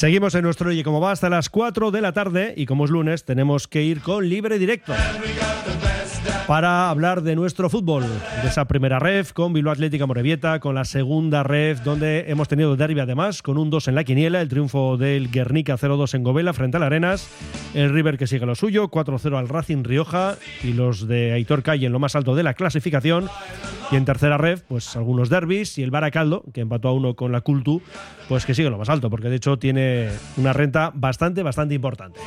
Seguimos en nuestro Oye Cómo Va hasta las 4 de la tarde y como es lunes tenemos que ir con libre directo para hablar de nuestro fútbol, de esa primera ref con Bilbao Atlética Morevieta, con la segunda ref donde hemos tenido derbi además con un 2 en la quiniela, el triunfo del Guernica 0-2 en Govela frente al Arenas, el River que sigue lo suyo, 4-0 al Racing Rioja y los de Aitor Calle en lo más alto de la clasificación y en tercera ref pues algunos derbis y el Baracaldo que empató a uno con la Cultu pues que sigue lo más alto porque de hecho tiene una renta bastante bastante importante.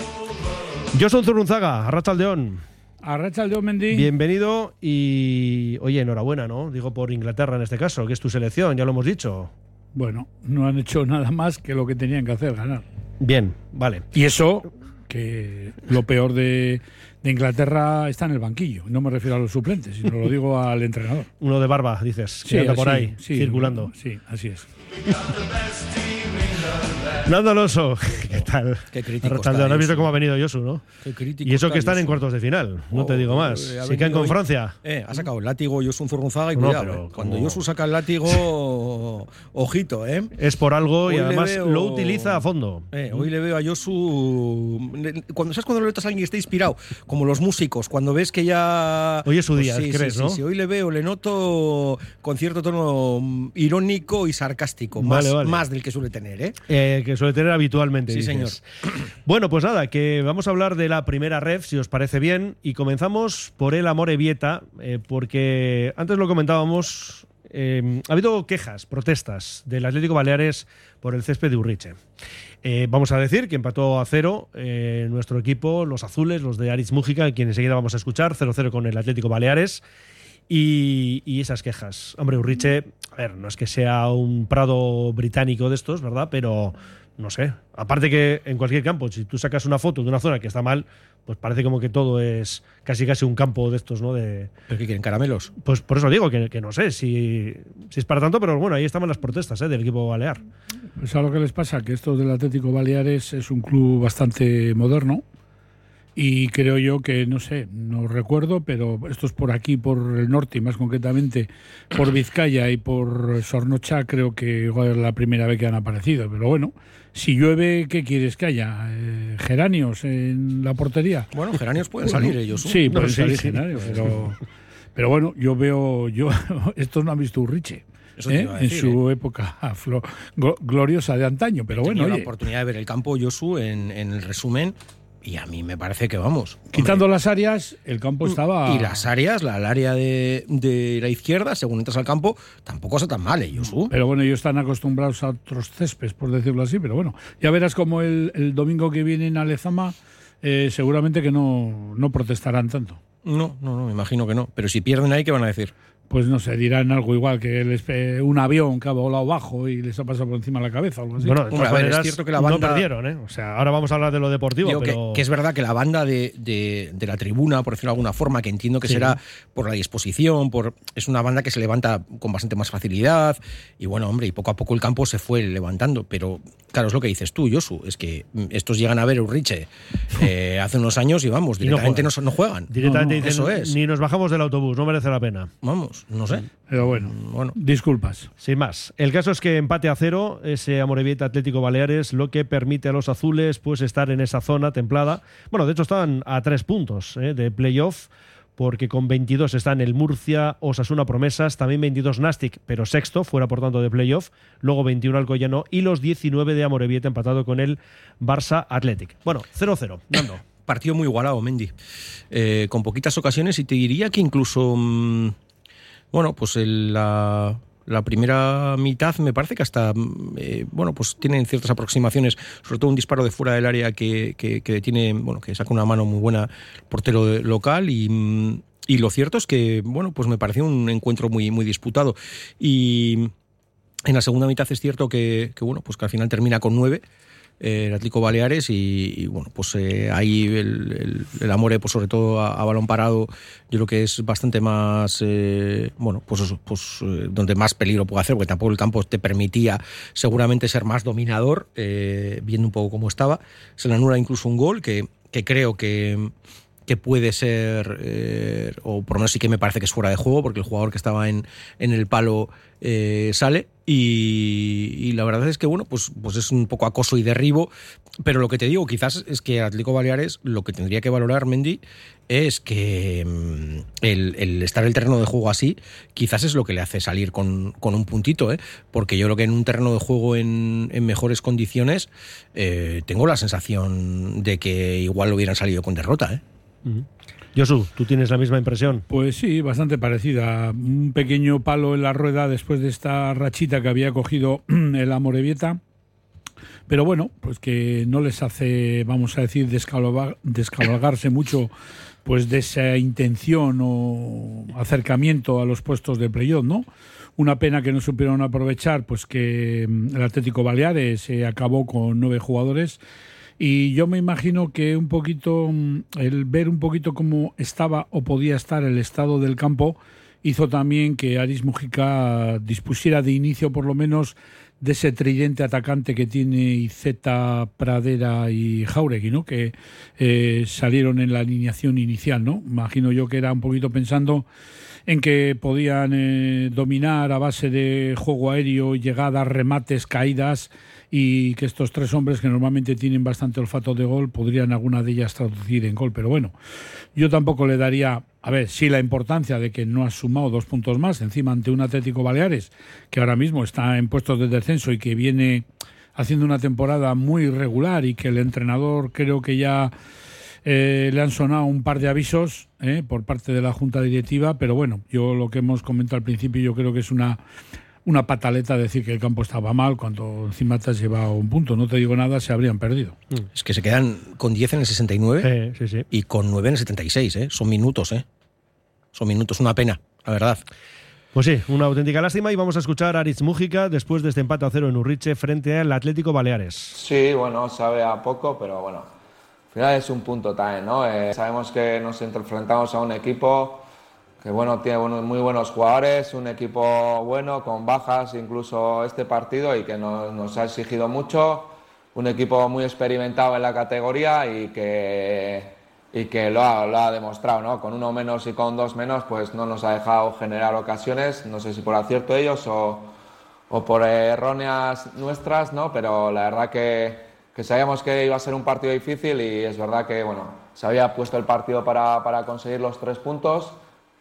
Joson Zurunzaga, Arrachaldeón. Arracha el Mendy. Bienvenido y oye, enhorabuena, ¿no? Digo por Inglaterra en este caso, que es tu selección, ya lo hemos dicho. Bueno, no han hecho nada más que lo que tenían que hacer, ganar. Bien, vale. Y eso, que lo peor de, de Inglaterra está en el banquillo. No me refiero a los suplentes, sino lo digo al entrenador. Uno de barba, dices, que anda por ahí, sí, circulando. Sí, así es. Nando Alonso, ¿qué tal? Qué crítico está has visto cómo ha venido Yosu, ¿no? Qué crítico Y eso que están en cuartos de final, no te digo más. Eh, ha Si caen venido con Francia. Eh, ha sacado el látigo Josu Zurrunzaga y No, cuidado. pero eh. Cuando Josu saca el látigo, ojito, ¿eh? Es por algo y Hoy además veo- lo utiliza a fondo. Eh, hoy le veo a Josu. Cuando sabes cuando le notas a alguien que está inspirado, como los músicos, cuando ves que ya. pues Hoy es su día, sí, ¿crees, sí, no? Sí, sí, hoy le veo, le noto con cierto tono irónico y sarcástico, Vale, más, vale. más del que suele tener, ¿eh? Eh, que suele tener habitualmente. Sí, dices. señor. Bueno, pues nada, que vamos a hablar de la primera ref, si os parece bien, y comenzamos por el Amore Vieta, eh, porque antes lo comentábamos, eh, ha habido quejas, protestas del Atlético Baleares por el césped de Urriche. Eh, vamos a decir que empató a cero eh, nuestro equipo, los azules, los de Aritz Mújica, quien enseguida vamos a escuchar, 0-0 con el Atlético Baleares. Y, y esas quejas. Hombre, Urriche, a ver, no es que sea un prado británico de estos, ¿verdad? Pero no sé. Aparte que en cualquier campo, si tú sacas una foto de una zona que está mal, pues parece como que todo es casi casi un campo de estos, ¿no? De, ¿Pero qué quieren? ¿Caramelos? pues por eso digo que, que no sé si, si es para tanto, pero bueno, ahí estaban las protestas ¿eh? del equipo balear. Pues a lo que les pasa, que esto del Atlético Baleares es un club bastante moderno y creo yo que, no sé, no recuerdo, pero esto es por aquí, por el norte y más concretamente por Vizcaya y por Sornocha, creo que igual es la primera vez que han aparecido. Pero bueno, si llueve, ¿qué quieres que haya? Eh, ¿Geranios en la portería? Bueno, geranios pueden Bueno, salir ellos. Sí, No, pueden sí, salir sí. geranios, pero, pero bueno, yo veo, yo estos no han visto Urriche. ¿eh? en su época flo- glo- gloriosa de antaño, pero bueno, Tenía la oportunidad de ver el campo Josu en, en el resumen y a mí me parece que vamos. quitando las áreas, el campo estaba Y las áreas, la, el área de, de la izquierda, según entras al campo, tampoco está tan mal, ¿eh, Josu? Pero bueno, ellos están acostumbrados a otros céspedes, por decirlo así. Pero bueno, ya verás como el, el domingo que viene en Alezama, eh, seguramente que no, no protestarán tanto. No, no, no, me imagino que no. Pero si pierden ahí, ¿qué van a decir? Pues no sé, dirán algo igual que les, un avión que ha volado bajo y les ha pasado por encima de la cabeza o algo así. Bueno, a ver, es cierto que la no banda- perdieron, ¿eh? O sea, ahora vamos a hablar de lo deportivo, Digo pero... que, que es verdad que la banda de, de- de la tribuna, por decirlo de alguna forma, que entiendo que Sí. será por la disposición, por es una banda que se levanta con bastante más facilidad. Y bueno, hombre, y poco a poco el campo se fue levantando. Pero claro, es lo que dices tú, Josu, es que mm, estos llegan a ver Urriche eh, hace unos años y vamos, Y no directamente no, juegan. no juegan. Directamente No, no, dicen, eso es. ni nos bajamos del autobús, no merece la pena. Vamos, no sé. Pero bueno, Bueno, disculpas. Sin más. El caso es que empate a cero, ese Amorebieta Atlético Baleares, lo que permite a los azules pues estar en esa zona templada. Bueno, de hecho están a tres puntos ¿eh? de playoff, porque con 22 están el Murcia, Osasuna Promesas, también 22 Nastic, pero sexto, fuera por tanto de playoff, luego 21 Alcoyano y los 19 de Amorebieta empatado con el Barça Athletic. Bueno, 0-0, Nando. partido muy igualado, Mendy. Eh, con poquitas ocasiones y te diría que incluso. mm, bueno, pues el- la, primera mitad me parece que hasta. mm, eh, bueno, pues tienen ciertas aproximaciones, sobre todo un disparo de fuera del área que, que, tiene. Bueno, que saca una mano muy buena portero local y. mm, y lo cierto es que, bueno, pues me pareció un encuentro muy, muy disputado. Y en la segunda mitad es cierto que, que, bueno, pues que al final termina con nueve, eh, el Atlético Baleares y, bueno, pues eh, ahí el, el, el Amore, pues sobre todo a, a, balón parado, yo creo que es bastante más, eh, bueno, pues pues eh, donde más peligro puede hacer, porque tampoco el campo te permitía seguramente ser más dominador, eh, viendo un poco cómo estaba. Se le anula incluso un gol que, que creo que que puede ser, eh, o por lo menos sí que me parece que es fuera de juego, porque el jugador que estaba en, en el palo eh, sale. Y, y, la verdad es que, bueno, pues, pues es un poco acoso y derribo. Pero lo que te digo, quizás es que Atlético Baleares lo que tendría que valorar Mendy es que mm, el, el, estar el terreno de juego así, quizás es lo que le hace salir con, con un puntito, ¿eh? porque yo creo que en un terreno de juego en, en mejores condiciones eh, tengo la sensación de que igual lo hubieran salido con derrota. ¿eh? Josu, ¿tú tienes la misma impresión? Pues sí, bastante parecida. Un pequeño palo en la rueda después de esta rachita que había cogido el Amorebieta. Pero bueno, pues que no les hace, vamos a decir, descabalgarse mucho pues de esa intención o acercamiento a los puestos de playoff, ¿no? Una pena que no supieron aprovechar, pues que el Atlético Baleares se acabó con nueve jugadores y yo me imagino que un poquito, el ver un poquito cómo estaba o podía estar el estado del campo, hizo también que Aris Mujica dispusiera de inicio por lo menos de ese tridente atacante que tiene Izeta, Pradera y Jauregui, ¿no? que eh, salieron en la alineación inicial. ¿no? Imagino yo que era un poquito pensando en que podían eh, dominar a base de juego aéreo, llegadas, remates, caídas y que estos tres hombres que normalmente tienen bastante olfato de gol podrían alguna de ellas traducir en gol. Pero bueno, yo tampoco le daría, a ver, sí la importancia de que no ha sumado dos puntos más encima ante un Atlético Baleares que ahora mismo está en puestos de descenso y que viene haciendo una temporada muy irregular y que el entrenador creo que ya eh, le han sonado un par de avisos eh, por parte de la Junta Directiva, pero bueno, yo lo que hemos comentado al principio yo creo que es una una pataleta decir que el campo estaba mal cuando encima te has llevado un punto. No te digo nada, se habrían perdido. Es que se quedan con 10 en el 69 sí, sí, sí. y con 9 en el 76. ¿eh? Son minutos, ¿eh? Son minutos, una pena, la verdad. Pues sí, una auténtica lástima y vamos a escuchar a Aritz Mújica después de este empate a cero en Urriche frente al Atlético Baleares. Sí, bueno, sabe a poco, pero bueno, al final es un punto también, ¿no? Eh, sabemos que nos enfrentamos a un equipo que bueno, tiene muy buenos jugadores, un equipo bueno, con bajas incluso este partido y que nos, nos, ha exigido mucho, un equipo muy experimentado en la categoría y que, y que lo, ha, lo ha demostrado, ¿no? Con uno menos y con dos menos, pues no nos ha dejado generar ocasiones, no sé si por acierto ellos o, o por erróneas nuestras, ¿no? Pero la verdad que, que sabíamos que iba a ser un partido difícil y es verdad que, bueno, se había puesto el partido para, para conseguir los tres puntos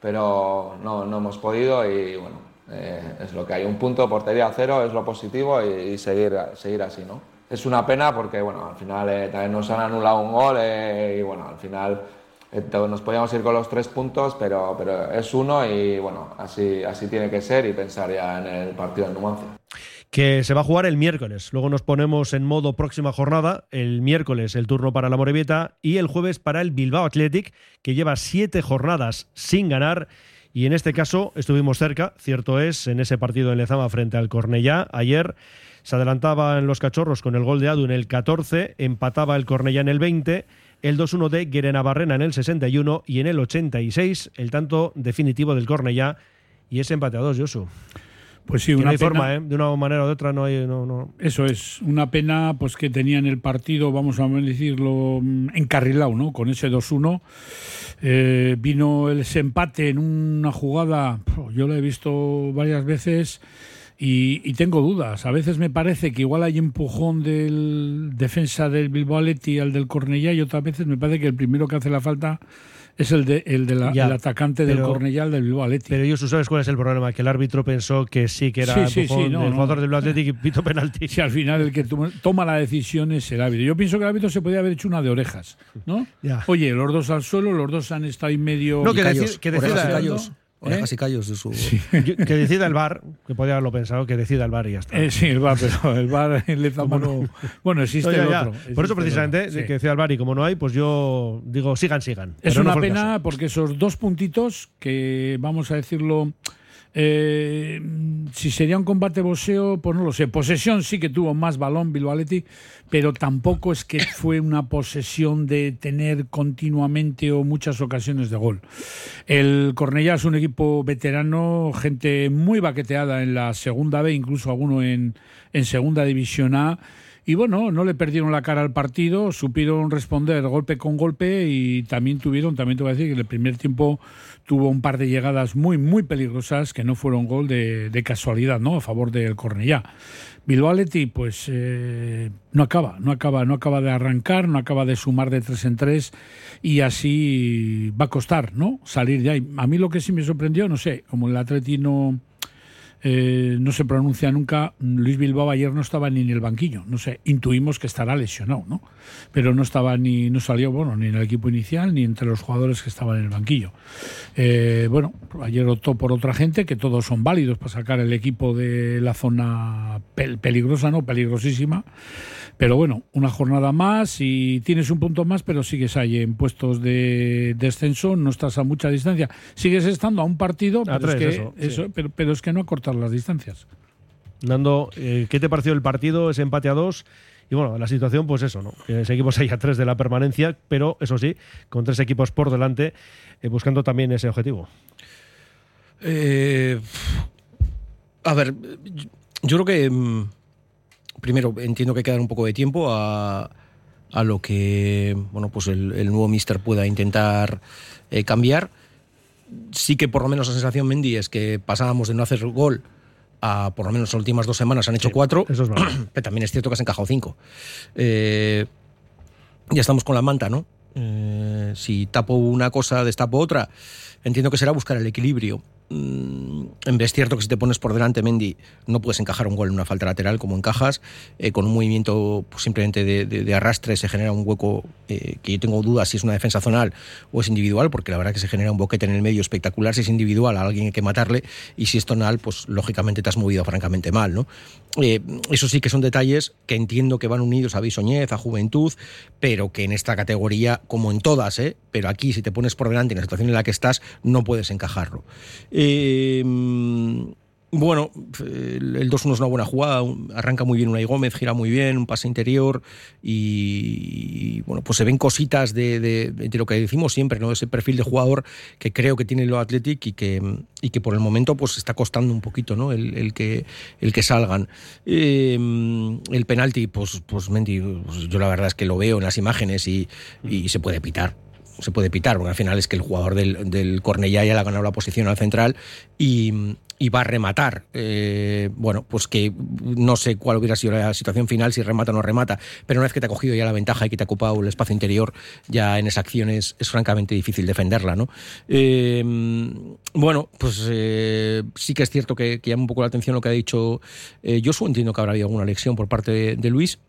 pero no, no hemos podido y bueno, eh, es lo que hay. Un punto, portería cero, es lo positivo y, seguir, seguir así, ¿no? Es una pena porque, bueno, al final eh, también nos han anulado un gol eh, y, bueno, al final eh, nos podíamos ir con los tres puntos, pero, pero es uno y, bueno, así, así tiene que ser y pensar ya en el partido de Numancia que se va a jugar el miércoles. Luego nos ponemos en modo próxima jornada. El miércoles el turno para la Morevieta y el jueves para el Bilbao Athletic, que lleva siete jornadas sin ganar. Y en este caso estuvimos cerca, cierto es, en ese partido en Lezama frente al Cornellá. Ayer se adelantaba en los cachorros con el gol de Adu en el 14, empataba el Cornellá en el 20, el 2-1 de Guerena Barrena en el 61 y en el 86 el tanto definitivo del Cornellá y ese empate a dos, Josu. Pues sí, una una no hay pena. forma, ¿eh? De una manera o de otra no hay. No, no. Eso es, una pena pues que tenían el partido, vamos a decirlo, encarrilado, ¿no? Con ese 2-1. Eh, vino ese empate en una jugada, yo lo he visto varias veces y, y, tengo dudas. A veces me parece que igual hay empujón del defensa del Bilbao Athletic al del Cornellá y otras veces me parece que el primero que hace la falta es el, de, el, de la, Ya, el atacante del pero- el del Bilbao Athletic. Pero ellos, ¿sabes cuál es el problema? Que el árbitro pensó que sí que era Sí, sí, empujón sí, no, del no. jugador del Bilbao Athletic y pito penalti. si al final el que toma, toma la decisión es el árbitro. Yo pienso que el árbitro se podía haber hecho una de orejas, ¿no? Ya. Oye, los dos al suelo, los dos han estado ahí medio... No, que decida- que decida orejas y el- callos, ¿eh? y callos de su... Yo- que decida el VAR, que podía haberlo pensado, que decida el VAR y ya está. Eh, sí, el VAR, pero el VAR en Lezama no... Bueno, existe No, ya, el ya. otro. Por existe eso precisamente, sí. que decida el VAR y como no hay, pues yo digo, sigan, sigan. Es no una pena porque esos dos puntitos que, vamos a decirlo, Eh, si sería un combate boxeo, pues no lo sé. Posesión sí que tuvo más balón Bilbao Athletic, pero tampoco es que fue una posesión de tener continuamente o muchas ocasiones de gol. El Cornellá es un equipo veterano, gente muy baqueteada en la segunda B, incluso alguno en, en segunda división A. Y bueno, no le perdieron la cara al partido, supieron responder golpe con golpe y también tuvieron, también te voy a decir que en el primer tiempo tuvo un par de llegadas muy, muy peligrosas que no fueron gol de, casualidad, ¿no? A favor del Cornellá. Bilbao pues eh, no acaba, no acaba, no acaba de arrancar, no acaba de sumar de tres en tres y así va a costar, ¿no? Salir de ahí. A mí lo que sí me sorprendió, no sé, como el Atleti no, eh, no se pronuncia nunca, Luis Bilbao ayer no estaba ni en el banquillo, no sé, intuimos que estará lesionado, ¿no? Pero no estaba ni, no salió, bueno, ni en el equipo inicial ni entre los jugadores que estaban en el banquillo. Eh, bueno, ayer optó por otra gente, que todos son válidos para sacar el equipo de la zona pel- peligrosa, ¿no? Peligrosísima. Pero bueno, una jornada más y tienes un punto más, pero sigues ahí en puestos de descenso, no estás a mucha distancia. Sigues estando a un partido, A pero, tres, es, que, eso, sí. eso, pero, pero es que no acortar las distancias. Nando, eh, ¿qué te pareció el partido, ese empate a dos? Y bueno, la situación, pues eso, ¿no? Que seguimos ahí a tres de la permanencia, pero eso sí, con tres equipos por delante, eh, buscando también ese objetivo. Eh, a ver, yo- creo que mm, primero entiendo que hay que dar un poco de tiempo a, a lo que bueno pues el, el nuevo mister pueda intentar eh, cambiar. Sí que por lo menos la sensación Mendy es que pasábamos de no hacer gol a por lo menos las últimas dos semanas han hecho Sí, cuatro. eso es. Pero también es cierto que has encajado cinco. Eh, ya estamos con la manta, ¿no? Eh, si tapo una cosa, destapo otra. Entiendo que será buscar el equilibrio. Mm, es cierto que si te pones por delante, Mendy, no puedes encajar un gol en una falta lateral como encajas. Eh, con un movimiento pues, simplemente de, arrastre se genera un hueco eh, que yo tengo dudas si es una defensa zonal o es individual, porque la verdad que se genera un boquete en el medio espectacular. Si es individual, a alguien hay que matarle. Y si es tonal, pues lógicamente te has movido francamente mal, ¿no? Eh, eso sí que son detalles que entiendo que van unidos a Bisoñez, a Juventud, pero que en esta categoría, como en todas, pero aquí si te pones por delante en la situación en la que estás, no puedes encajarlo. Bueno, el el 2-1 es una buena jugada, arranca muy bien Unai Gómez, gira muy bien, un pase interior y, bueno, pues se ven cositas de, lo que decimos siempre, ¿no? Ese perfil de jugador que creo que tiene lo Athletic y que, y que por el momento pues está costando un poquito, ¿no? El, el que, el que salgan. Eh, el penalti, pues, pues Mendy, pues, yo la verdad es que lo veo en las imágenes y, y se puede pitar se puede pitar, porque al final es que el jugador del, del Cornellá ya le ha ganado la posición al central y, y va a rematar. Eh, bueno, pues que no sé cuál hubiera sido la situación final, si remata o no remata, pero una vez que te ha cogido ya la ventaja y que te ha ocupado el espacio interior, ya en esa acción es, francamente difícil defenderla, ¿no? Eh, bueno, pues eh, sí que es cierto que, llama un poco la atención lo que ha dicho Josu, entiendo que habrá habido alguna lección por parte de, de Luis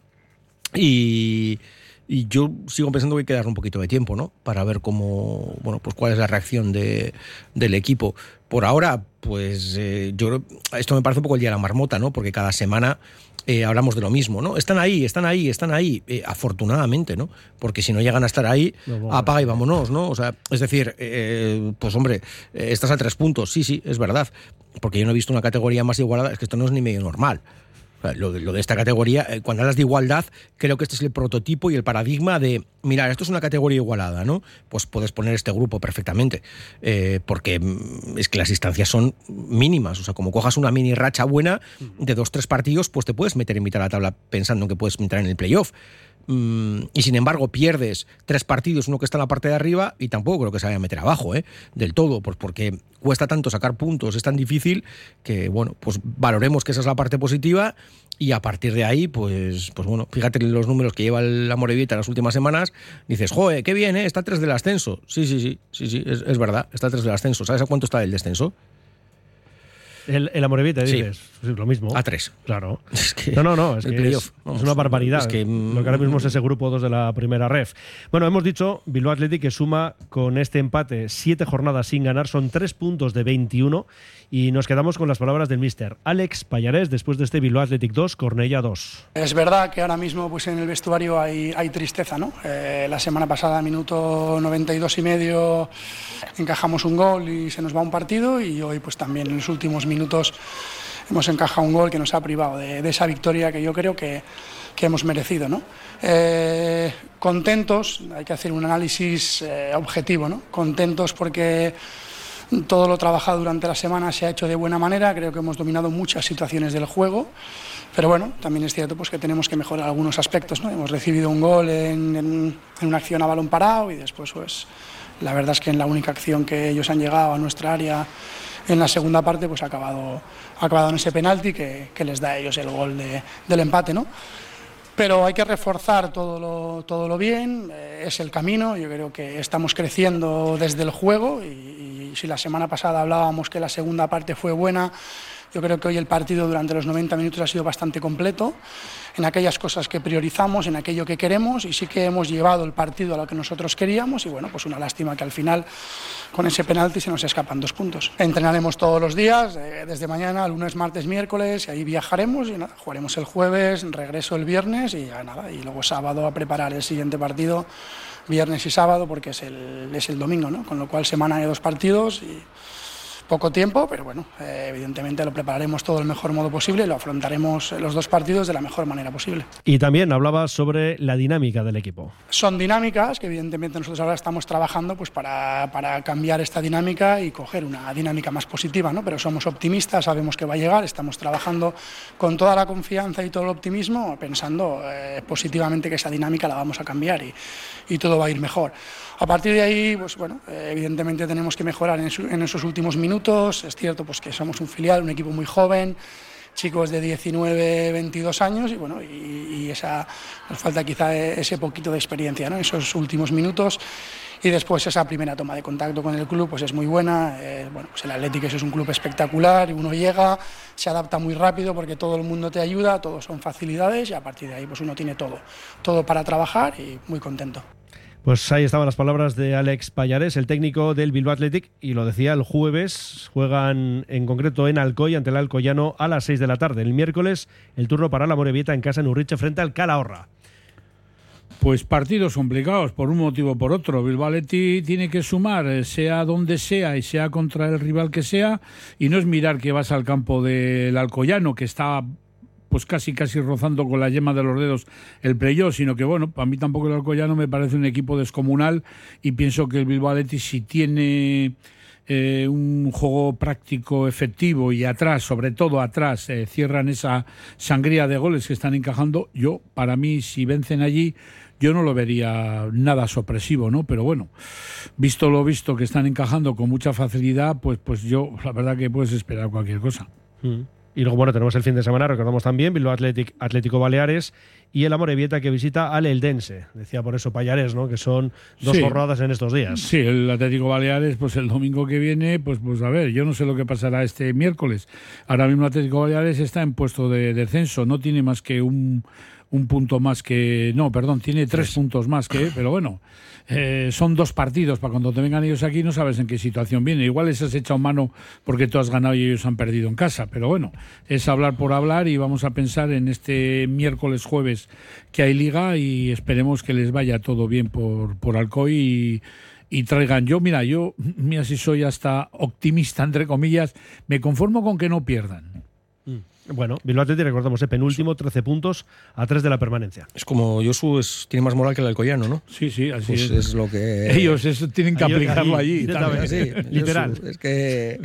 y... Y yo sigo pensando que hay que darle un poquito de tiempo, ¿no? Para ver cómo, bueno, pues cuál es la reacción de, del equipo. Por ahora, pues eh, yo esto me parece un poco el día de la marmota, ¿no? Porque cada semana eh, hablamos de lo mismo, ¿no? Están ahí, están ahí, están ahí, eh, afortunadamente, ¿no? Porque si no llegan a estar ahí, No, bueno, apaga y vámonos, ¿no? O sea, es decir, eh, pues hombre, eh, estás a tres puntos, sí, sí, es verdad. Porque yo no he visto una categoría más igualada, es que esto no es ni medio normal. Lo de, lo de esta categoría, eh, cuando hablas de igualdad, creo que este es el prototipo y el paradigma de, mira, esto es una categoría igualada, ¿no? Pues puedes poner este grupo perfectamente, eh, porque mm, es que las distancias son mínimas. O sea, como cojas una mini racha buena de dos, tres partidos, pues te puedes meter en mitad de la tabla pensando que puedes entrar en el playoff. Mm, y sin embargo pierdes tres partidos, uno que está en la parte de arriba, y tampoco creo que se vaya a meter abajo, ¿eh? del todo, pues porque cuesta tanto sacar puntos, es tan difícil que, bueno, pues valoremos que esa es la parte positiva y a partir de ahí, pues, pues bueno, fíjate los números que lleva el Amorebieta en las últimas semanas, dices, joder, qué bien, ¿eh? está tres del ascenso. Sí, sí, sí, sí, sí, es, es verdad, está tres del ascenso. ¿Sabes a cuánto está el descenso? El, el Amorebieta, Sí. dices. Sí, lo mismo. A tres. Claro. Es que no, no, no. Es, que es, vamos, es una barbaridad. es que, mm, lo que ahora mismo es ese grupo 2 de la primera ref. Bueno, hemos dicho Bilbao Athletic que suma con este empate siete jornadas sin ganar. Son tres puntos de 21. Y nos quedamos con las palabras del mister Alex Payarés después de este Bilbao Athletic 2, Cornella 2. Es verdad que ahora mismo pues en el vestuario hay, hay tristeza, ¿no? Eh, la semana pasada, minuto 92 y medio, encajamos un gol y se nos va un partido y hoy pues también en los últimos minutos hemos encajado un gol que nos ha privado de, de esa victoria que yo creo que, que hemos merecido, ¿no? Eh, contentos, hay que hacer un análisis eh, objetivo, ¿no? Contentos porque todo lo trabajado durante la semana se ha hecho de buena manera, creo que hemos dominado muchas situaciones del juego, pero bueno, también es cierto pues, que tenemos que mejorar algunos aspectos. ¿no? Hemos recibido un gol en, en- en una acción a balón parado y después, pues, la verdad es que en la única acción que ellos han llegado a nuestra área en la segunda parte, pues ha acabado, ha acabado en ese penalti que, que les da a ellos el gol de- del empate. ¿no? Pero hay que reforzar todo lo, todo lo bien, eh, es el camino, yo creo que estamos creciendo desde el juego y, y si la semana pasada hablábamos que la segunda parte fue buena, yo creo que hoy el partido durante los 90 minutos ha sido bastante completo en aquellas cosas que priorizamos, en aquello que queremos y sí que hemos llevado el partido a lo que nosotros queríamos y bueno, pues una lástima que al final con ese penalti se nos escapan dos puntos. Entrenaremos todos los días, eh, desde mañana, lunes, martes, miércoles, y ahí viajaremos y nada, jugaremos el jueves, regreso el viernes y nada, y luego sábado a preparar el siguiente partido, viernes y sábado, porque es el, es el domingo, ¿no? Con lo cual semana de dos partidos y poco tiempo, pero bueno, eh, evidentemente lo prepararemos todo el mejor modo posible y lo afrontaremos los dos partidos de la mejor manera posible. Y también hablaba sobre la dinámica del equipo. Son dinámicas que evidentemente nosotros ahora estamos trabajando pues para, para cambiar esta dinámica y coger una dinámica más positiva, ¿no? pero somos optimistas, sabemos que va a llegar, estamos trabajando con toda la confianza y todo el optimismo, pensando eh, positivamente que esa dinámica la vamos a cambiar y, y todo va a ir mejor. A partir de ahí, pues bueno, eh, evidentemente tenemos que mejorar en, su- en esos últimos minutos. Es cierto pues que somos un filial, un equipo muy joven, chicos de 19, 22 años y bueno, y, esa nos falta quizá ese poquito de experiencia, ¿no? Esos últimos minutos y después esa primera toma de contacto con el club pues es muy buena. Eh, bueno, pues el Atlético es un club espectacular uno llega, se adapta muy rápido porque todo el mundo te ayuda, todos son facilidades y a partir de ahí pues uno tiene todo, todo para trabajar y muy contento. Pues ahí estaban las palabras de Alex Payares, el técnico del Bilbao Athletic, y lo decía el jueves, juegan en concreto en Alcoy ante el Alcoyano a las 6 de la tarde. El miércoles, el turno para la Morevieta en casa en Urriche frente al Calahorra. Pues partidos complicados, por un motivo o por otro. Bilbao Athletic tiene que sumar, eh, sea donde sea y sea contra el rival que sea, y no es mirar que vas al campo del Alcoyano, que está pues casi casi rozando con la yema de los dedos el playoff, sino que bueno, para mí tampoco el Alcoyano me parece un equipo descomunal y pienso que el Bilbao Athletic si tiene eh, un juego práctico efectivo y atrás, sobre todo atrás, eh, cierran esa sangría de goles que están encajando, yo, para mí, si vencen allí, yo no lo vería nada sorpresivo, ¿no? Pero bueno, visto lo visto que están encajando con mucha facilidad, pues, pues yo, la verdad que puedes esperar cualquier cosa. Y luego, bueno, tenemos el fin de semana, recordamos también, Bilbao Athletic, Atlético Baleares y el Amorebieta que visita al Eldense. Decía por eso Payares, ¿no? Que son dos Sí. jornadas en estos días. Sí, el Atlético Baleares, pues el domingo que viene, pues, pues a ver, yo no sé lo que pasará este miércoles. Ahora mismo el Atlético Baleares está en puesto de descenso, no tiene más que un, un punto más que. No, perdón, tiene tres puntos más que. Pero bueno, eh, son dos partidos. Para cuando te vengan ellos aquí, no sabes en qué situación viene. Igual les has echado mano porque tú has ganado y ellos han perdido en casa. Pero bueno, es hablar por hablar y vamos a pensar en este miércoles, jueves que hay liga y esperemos que les vaya todo bien por, por Alcoy y y traigan. Yo, mira, yo, mira, si soy hasta optimista, entre comillas, me conformo con que no pierdan. Bueno, Bilbao Athletic, recordamos, eh, penúltimo, 13 puntos a 3 de la permanencia. Es como Josu es, tiene más moral que el Alcoyano, ¿no? Sí, sí, así Pues es. es lo que. Ellos eso tienen que aplicarlo allí. Sí, Literal. Josu, Es que,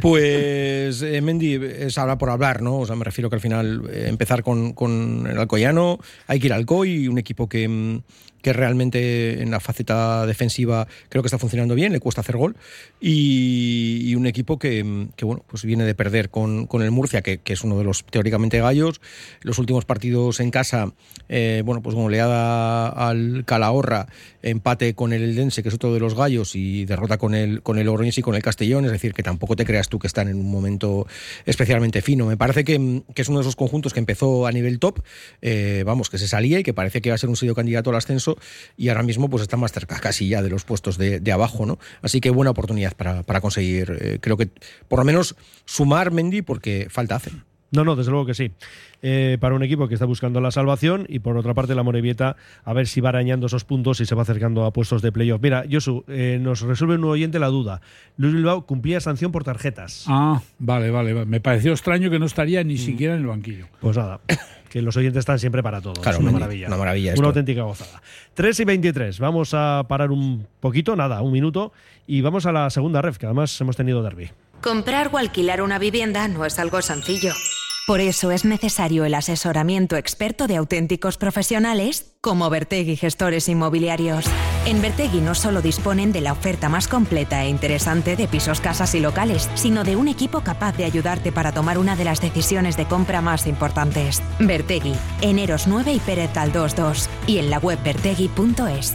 pues, eh, Mendy, es hablar por hablar, ¿no? O sea, me refiero que al final eh, empezar con, con el Alcoyano, hay que ir al Alcoy, un equipo que, mm, que realmente en la faceta defensiva creo que está funcionando bien, le cuesta hacer gol. Y, un equipo que, que, bueno, pues viene de perder con, con el Murcia, que, que, es uno de los teóricamente gallos. Los últimos partidos en casa, eh, bueno, pues goleada al Calahorra, empate con el Eldense, que es otro de los gallos, y derrota con el, con el Oroñez y con el Castellón. Es decir, que tampoco te creas tú que están en un momento especialmente fino. Me parece que, que es uno de esos conjuntos que empezó a nivel top, eh, vamos, que se salía y que parece que va a ser un serio candidato al ascenso y ahora mismo pues está más cerca casi ya de los puestos de, abajo, ¿no? Así que buena oportunidad para, para conseguir, eh, creo que por lo menos sumar Mendy porque falta hacen. No, no, desde luego que sí. Eh, para un equipo que está buscando la salvación y por otra parte la Morevieta a ver si va arañando esos puntos y se va acercando a puestos de playoff. Mira, Josu, eh, nos resuelve un oyente la duda. Luis Bilbao cumplía sanción por tarjetas. Ah, vale, vale. vale. Me pareció extraño que no estaría ni mm. siquiera en el banquillo. Pues nada. que los oyentes están siempre para todo. Claro, es una maravilla. Una maravilla. Una esto. auténtica gozada. 3 y 23. Vamos a parar un poquito, nada, un minuto, y vamos a la segunda ref, que además hemos tenido derby. Comprar o alquilar una vivienda no es algo sencillo. Por eso es necesario el asesoramiento experto de auténticos profesionales como Bertegui Gestores Inmobiliarios. En Bertegui no solo disponen de la oferta más completa e interesante de pisos, casas y locales, sino de un equipo capaz de ayudarte para tomar una de las decisiones de compra más importantes. Bertegui, Eneros 9 y Pérez Galdós 2 y en la web bertegui.es.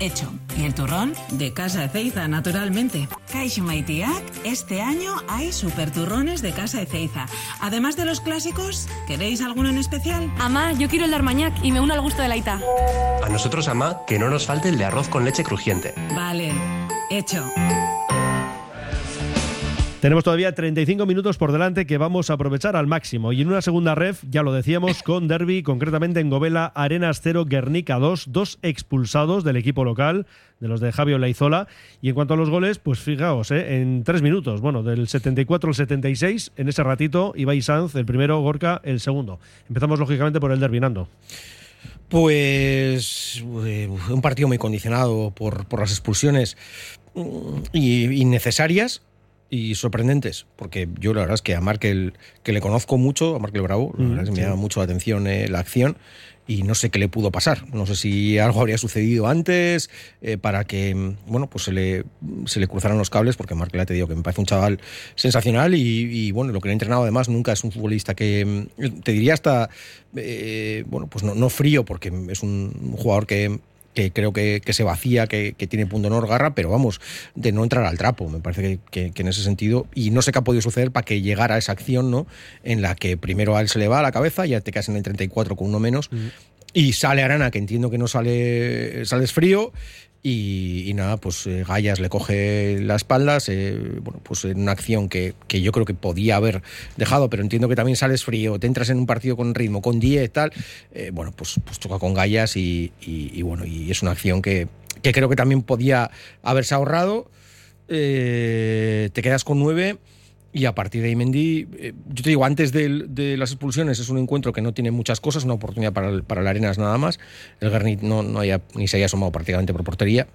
hecho. Y el turrón de Casa Ezeiza, naturalmente. Kaixo Maitiak, este año hay super turrones de Casa Ezeiza. Además de los clásicos, ¿queréis alguno en especial? Amá, yo quiero el de Armañac y me uno al gusto de la Ita. A nosotros, Amá, que no nos falte el de arroz con leche crujiente. Vale, hecho. Tenemos todavía 35 minutos por delante que vamos a aprovechar al máximo. Y en una segunda ref, ya lo decíamos, con Derby, concretamente en Govela, Arenas 0, Guernica 2, dos expulsados del equipo local, de los de Javier Laizola. Y en cuanto a los goles, pues fijaos, ¿eh? en tres minutos, bueno, del 74 al 76, en ese ratito, Ibai Sanz, el primero, Gorka, el segundo. Empezamos lógicamente por el Derby, Nando. Pues eh, un partido muy condicionado por, por las expulsiones mm, y innecesarias y sorprendentes, porque yo la verdad es que a Markel, que le conozco mucho, a Markel Bravo, la verdad es que sí. me llama mucho la atención eh, la acción y no sé qué le pudo pasar. No sé si algo habría sucedido antes eh, para que, bueno, pues se le, se le cruzaran los cables, porque Markel, ya te digo, que me parece un chaval sensacional y, y, bueno, lo que le he entrenado además nunca es un futbolista que, te diría hasta, eh, bueno, pues no, no frío, porque es un jugador que que creo que, que se vacía, que, que, tiene punto honor, garra, pero vamos, de no entrar al trapo. Me parece que, que, en ese sentido, y no sé qué ha podido suceder para que llegara a esa acción, ¿no? En la que primero a él se le va a la cabeza, ya te quedas en el 34 con uno menos, mm. y sale Arana, que entiendo que no sale, sales frío, y, nada, pues eh, Gallas le coge la espalda, bueno, pues en una acción que, que, yo creo que podía haber dejado, pero entiendo que también sales frío, te entras en un partido con ritmo, con 10 y tal, eh, bueno, pues, pues toca con Gallas y, bueno, y es una acción que, que creo que también podía haberse ahorrado. eh, te quedas con 9 y a partir de ahí Mendy, eh, yo te digo, antes de, las expulsiones es un encuentro que no tiene muchas cosas, una oportunidad para el, para el Arenas nada más. El Garnit no, no haya, ni se haya asomado prácticamente por portería.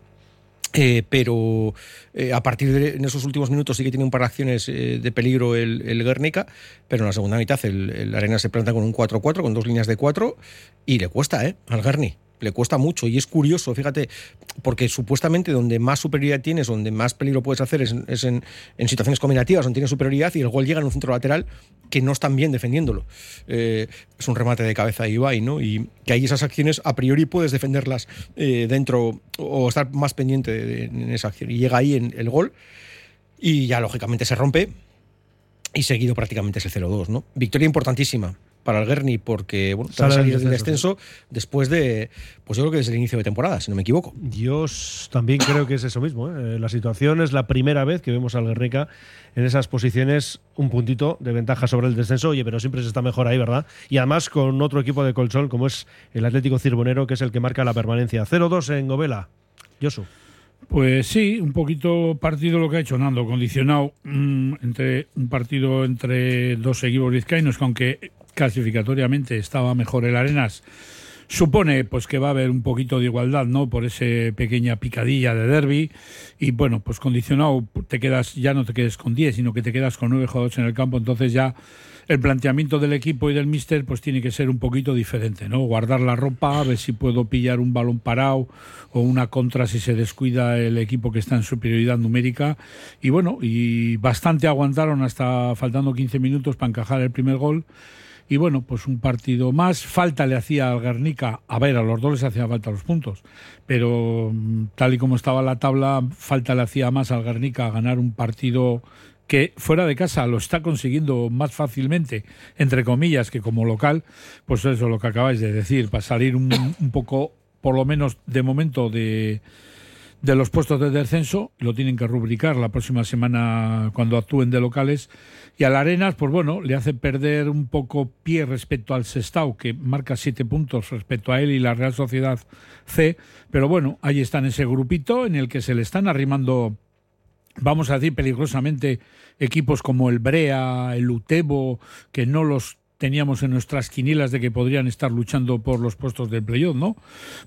Eh, pero eh, a partir de en esos últimos minutos sí que tiene un par de acciones de peligro el, el, Guernica, pero en la segunda mitad el, el Arena se planta con un 4-4, con dos líneas de 4 y le cuesta al Guerni le cuesta mucho y es curioso, fíjate, porque supuestamente donde más superioridad tienes, donde más peligro puedes hacer es, en, situaciones combinativas, donde tienes superioridad y el gol llega en un centro lateral que no están bien defendiéndolo. Eh, es un remate de cabeza de Ibai, ¿no? Y que ahí esas acciones a priori puedes defenderlas eh, dentro o estar más pendiente de, en esa acción. Y llega ahí en el gol y ya lógicamente se rompe y seguido prácticamente es el 0-2, ¿no? Victoria importantísima para el Guerni porque bueno, Sale salir del del descenso, después de, pues yo creo que desde el inicio de temporada, si no me equivoco. Yo también creo que es eso mismo. ¿eh? La situación es la primera vez que vemos al Guernica en esas posiciones un puntito de ventaja sobre el descenso. Oye, pero siempre se está mejor ahí, ¿verdad? Y además con otro equipo de colchón como es el Atlético Cirbonero, que es el que marca la permanencia. 0-2 en Govela. Josu. Pues sí, un poquito partido lo que ha hecho Nando, condicionado mm, entre un partido entre dos equipos vizcaínos, que aunque clasificatoriamente estaba mejor el Arenas, supone pues que va a haber un poquito de igualdad, ¿no? Por ese pequeña picadilla de derby y bueno, pues condicionado te quedas ya no te quedes con 10, sino que te quedas con 9 jugadores en el campo, entonces ya el planteamiento del equipo y del míster pues tiene que ser un poquito diferente, ¿no? Guardar la ropa, a ver si puedo pillar un balón parado o una contra si se descuida el equipo que está en superioridad numérica y bueno, y bastante aguantaron hasta faltando 15 minutos para encajar el primer gol. Y bueno, pues un partido más. Falta le hacía al Guernica. A ver, a los dos les hacía falta los puntos. Pero mm, tal y como estaba la tabla, falta le hacía más al Guernica ganar un partido que fuera de casa lo está consiguiendo más fácilmente, entre comillas, que como local, pues eso lo que acabáis de decir, para salir un, un poco, por lo menos de momento, de, de los puestos de descenso, lo tienen que rubricar la próxima semana cuando actúen de locales. Y al Arenas, pues bueno, le hace perder un poco pie respecto al Sestao, que marca siete puntos respecto a él y la Real Sociedad C. Pero bueno, ahí está en ese grupito en el que se le están arrimando vamos a decir peligrosamente, equipos como el Brea, el Utebo, que no los teníamos en nuestras quinielas de que podrían estar luchando por los puestos del playoff, ¿no?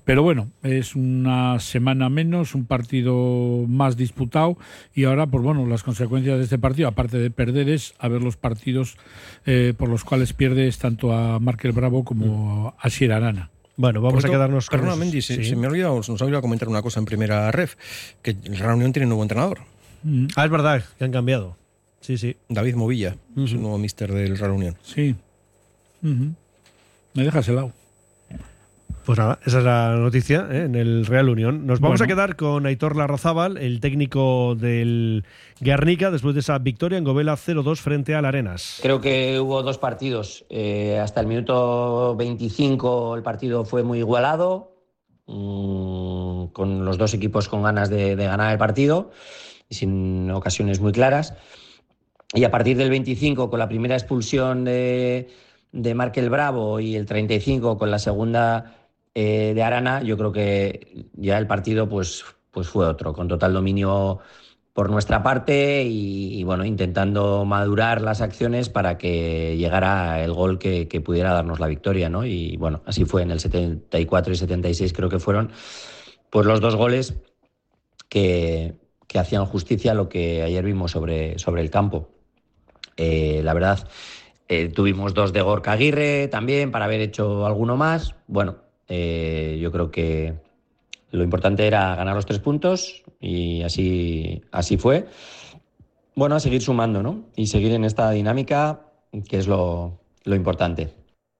Pero bueno, es una semana menos, un partido más disputado y ahora, pues bueno, las consecuencias de este partido, aparte de perder, es a ver los partidos eh, por los cuales pierdes tanto a Markel Bravo como a Sierra Arana. Bueno, vamos a quedarnos con Perdona, Mendy, se, sí. se me ha olvidado, se nos ha olvidado comentar una cosa en primera ref, que la reunión tiene nuevo entrenador, Ah, es verdad, que han cambiado. Sí, sí. David Movilla, es el nuevo mister del Real Unión. Sí. Me dejas helado. Pues nada, esa es la noticia ¿eh? en el Real Unión. Nos vamos Bueno. a quedar con Aitor Larrazábal, el técnico del Guernica, después de esa victoria en Govela 0-2 frente al Arenas. Creo que hubo dos partidos. Eh, hasta el minuto 25 el partido fue muy igualado, mm, con los dos equipos con ganas de, de ganar el partido y sin ocasiones muy claras. Y a partir del 25, con la primera expulsión de, de Markel Bravo y el 35 con la segunda eh, de Arana, yo creo que ya el partido pues, pues fue otro, con total dominio por nuestra parte y, bueno, intentando madurar las acciones para que llegara el gol que, que pudiera darnos la victoria, ¿no? Y bueno, así fue en el 74 y 76 creo que fueron pues los dos goles que, que hacían justicia a lo que ayer vimos sobre, sobre el campo. Eh, la verdad, eh, tuvimos dos de Gorka Aguirre también para haber hecho alguno más. Bueno, eh, yo creo que lo importante era ganar los tres puntos y así, así fue. Bueno, a seguir sumando, ¿no? Y seguir en esta dinámica, que es lo, lo importante.